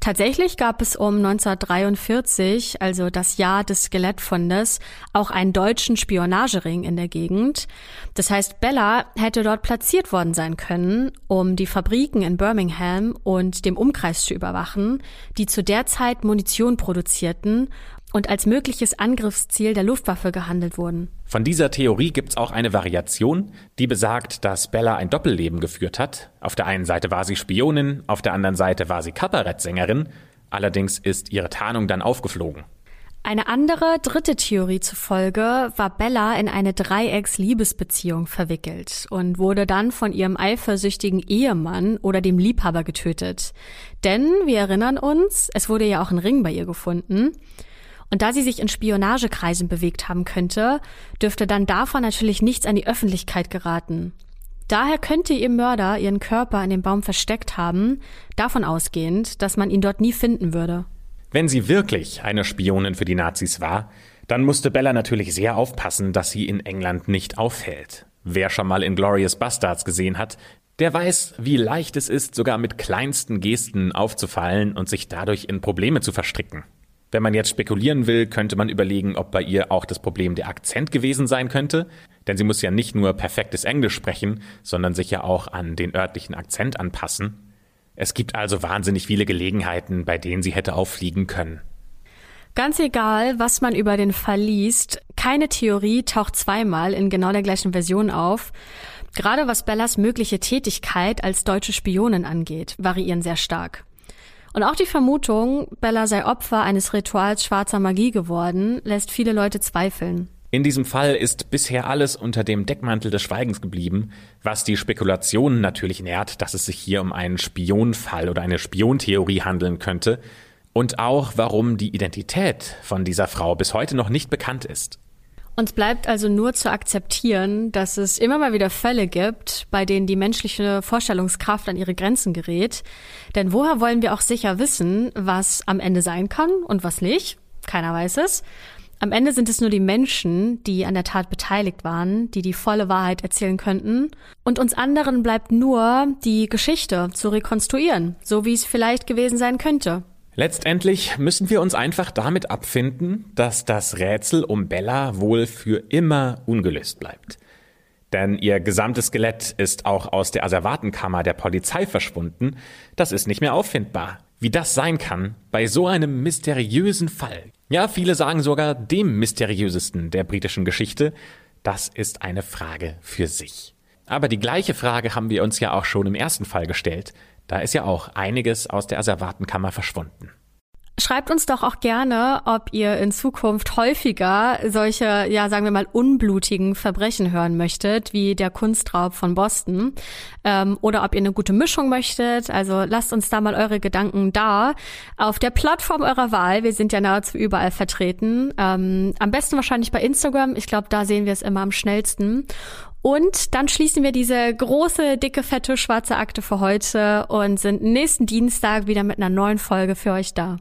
[SPEAKER 2] Tatsächlich gab es um 1943, also das Jahr des Skelettfundes, auch einen deutschen Spionagering in der Gegend. Das heißt, Bella hätte dort platziert worden sein können, um die Fabriken in Birmingham und dem Umkreis zu überwachen, die zu der Zeit Munition produzierten und als mögliches Angriffsziel der Luftwaffe gehandelt wurden.
[SPEAKER 1] Von dieser Theorie gibt's auch eine Variation, die besagt, dass Bella ein Doppelleben geführt hat. Auf der einen Seite war sie Spionin, auf der anderen Seite war sie Kabarettsängerin. Allerdings ist ihre Tarnung dann aufgeflogen.
[SPEAKER 2] Eine andere dritte Theorie zufolge war Bella in eine Dreiecks-Liebesbeziehung verwickelt und wurde dann von ihrem eifersüchtigen Ehemann oder dem Liebhaber getötet. Denn, wir erinnern uns, es wurde ja auch ein Ring bei ihr gefunden. Und da sie sich in Spionagekreisen bewegt haben könnte, dürfte dann davon natürlich nichts an die Öffentlichkeit geraten. Daher könnte ihr Mörder ihren Körper in dem Baum versteckt haben, davon ausgehend, dass man ihn dort nie finden würde.
[SPEAKER 1] Wenn sie wirklich eine Spionin für die Nazis war, dann musste Bella natürlich sehr aufpassen, dass sie in England nicht auffällt. Wer schon mal in Glorious Bastards gesehen hat, der weiß, wie leicht es ist, sogar mit kleinsten Gesten aufzufallen und sich dadurch in Probleme zu verstricken. Wenn man jetzt spekulieren will, könnte man überlegen, ob bei ihr auch das Problem der Akzent gewesen sein könnte, denn sie muss ja nicht nur perfektes Englisch sprechen, sondern sich ja auch an den örtlichen Akzent anpassen. Es gibt also wahnsinnig viele Gelegenheiten, bei denen sie hätte auffliegen können.
[SPEAKER 2] Ganz egal, was man über den Fall liest, keine Theorie taucht zweimal in genau der gleichen Version auf. Gerade was Bellas mögliche Tätigkeit als deutsche Spionin angeht, variieren sehr stark. Und auch die Vermutung, Bella sei Opfer eines Rituals schwarzer Magie geworden, lässt viele Leute zweifeln.
[SPEAKER 1] In diesem Fall ist bisher alles unter dem Deckmantel des Schweigens geblieben, was die Spekulationen natürlich nährt, dass es sich hier um einen Spionfall oder eine Spiontheorie handeln könnte und auch warum die Identität von dieser Frau bis heute noch nicht bekannt ist.
[SPEAKER 2] Uns bleibt also nur zu akzeptieren, dass es immer mal wieder Fälle gibt, bei denen die menschliche Vorstellungskraft an ihre Grenzen gerät. Denn woher wollen wir auch sicher wissen, was am Ende sein kann und was nicht? Keiner weiß es. Am Ende sind es nur die Menschen, die an der Tat beteiligt waren, die die volle Wahrheit erzählen könnten. Und uns anderen bleibt nur, die Geschichte zu rekonstruieren, so wie es vielleicht gewesen sein könnte.
[SPEAKER 1] Letztendlich müssen wir uns einfach damit abfinden, dass das Rätsel um Bella wohl für immer ungelöst bleibt. Denn ihr gesamtes Skelett ist auch aus der Asservatenkammer der Polizei verschwunden. Das ist nicht mehr auffindbar. Wie das sein kann bei so einem mysteriösen Fall. Ja, viele sagen sogar dem mysteriösesten der britischen Geschichte. Das ist eine Frage für sich. Aber die gleiche Frage haben wir uns ja auch schon im ersten Fall gestellt. Da ist ja auch einiges aus der Asservatenkammer verschwunden.
[SPEAKER 2] Schreibt uns doch auch gerne, ob ihr in Zukunft häufiger solche, ja, sagen wir mal, unblutigen Verbrechen hören möchtet, wie der Kunstraub von Boston. Ähm, oder ob ihr eine gute Mischung möchtet. Also lasst uns da mal eure Gedanken da. Auf der Plattform eurer Wahl. Wir sind ja nahezu überall vertreten. Ähm, am besten wahrscheinlich bei Instagram. Ich glaube, da sehen wir es immer am schnellsten. Und dann schließen wir diese große, dicke, fette, schwarze Akte für heute und sind nächsten Dienstag wieder mit einer neuen Folge für euch da.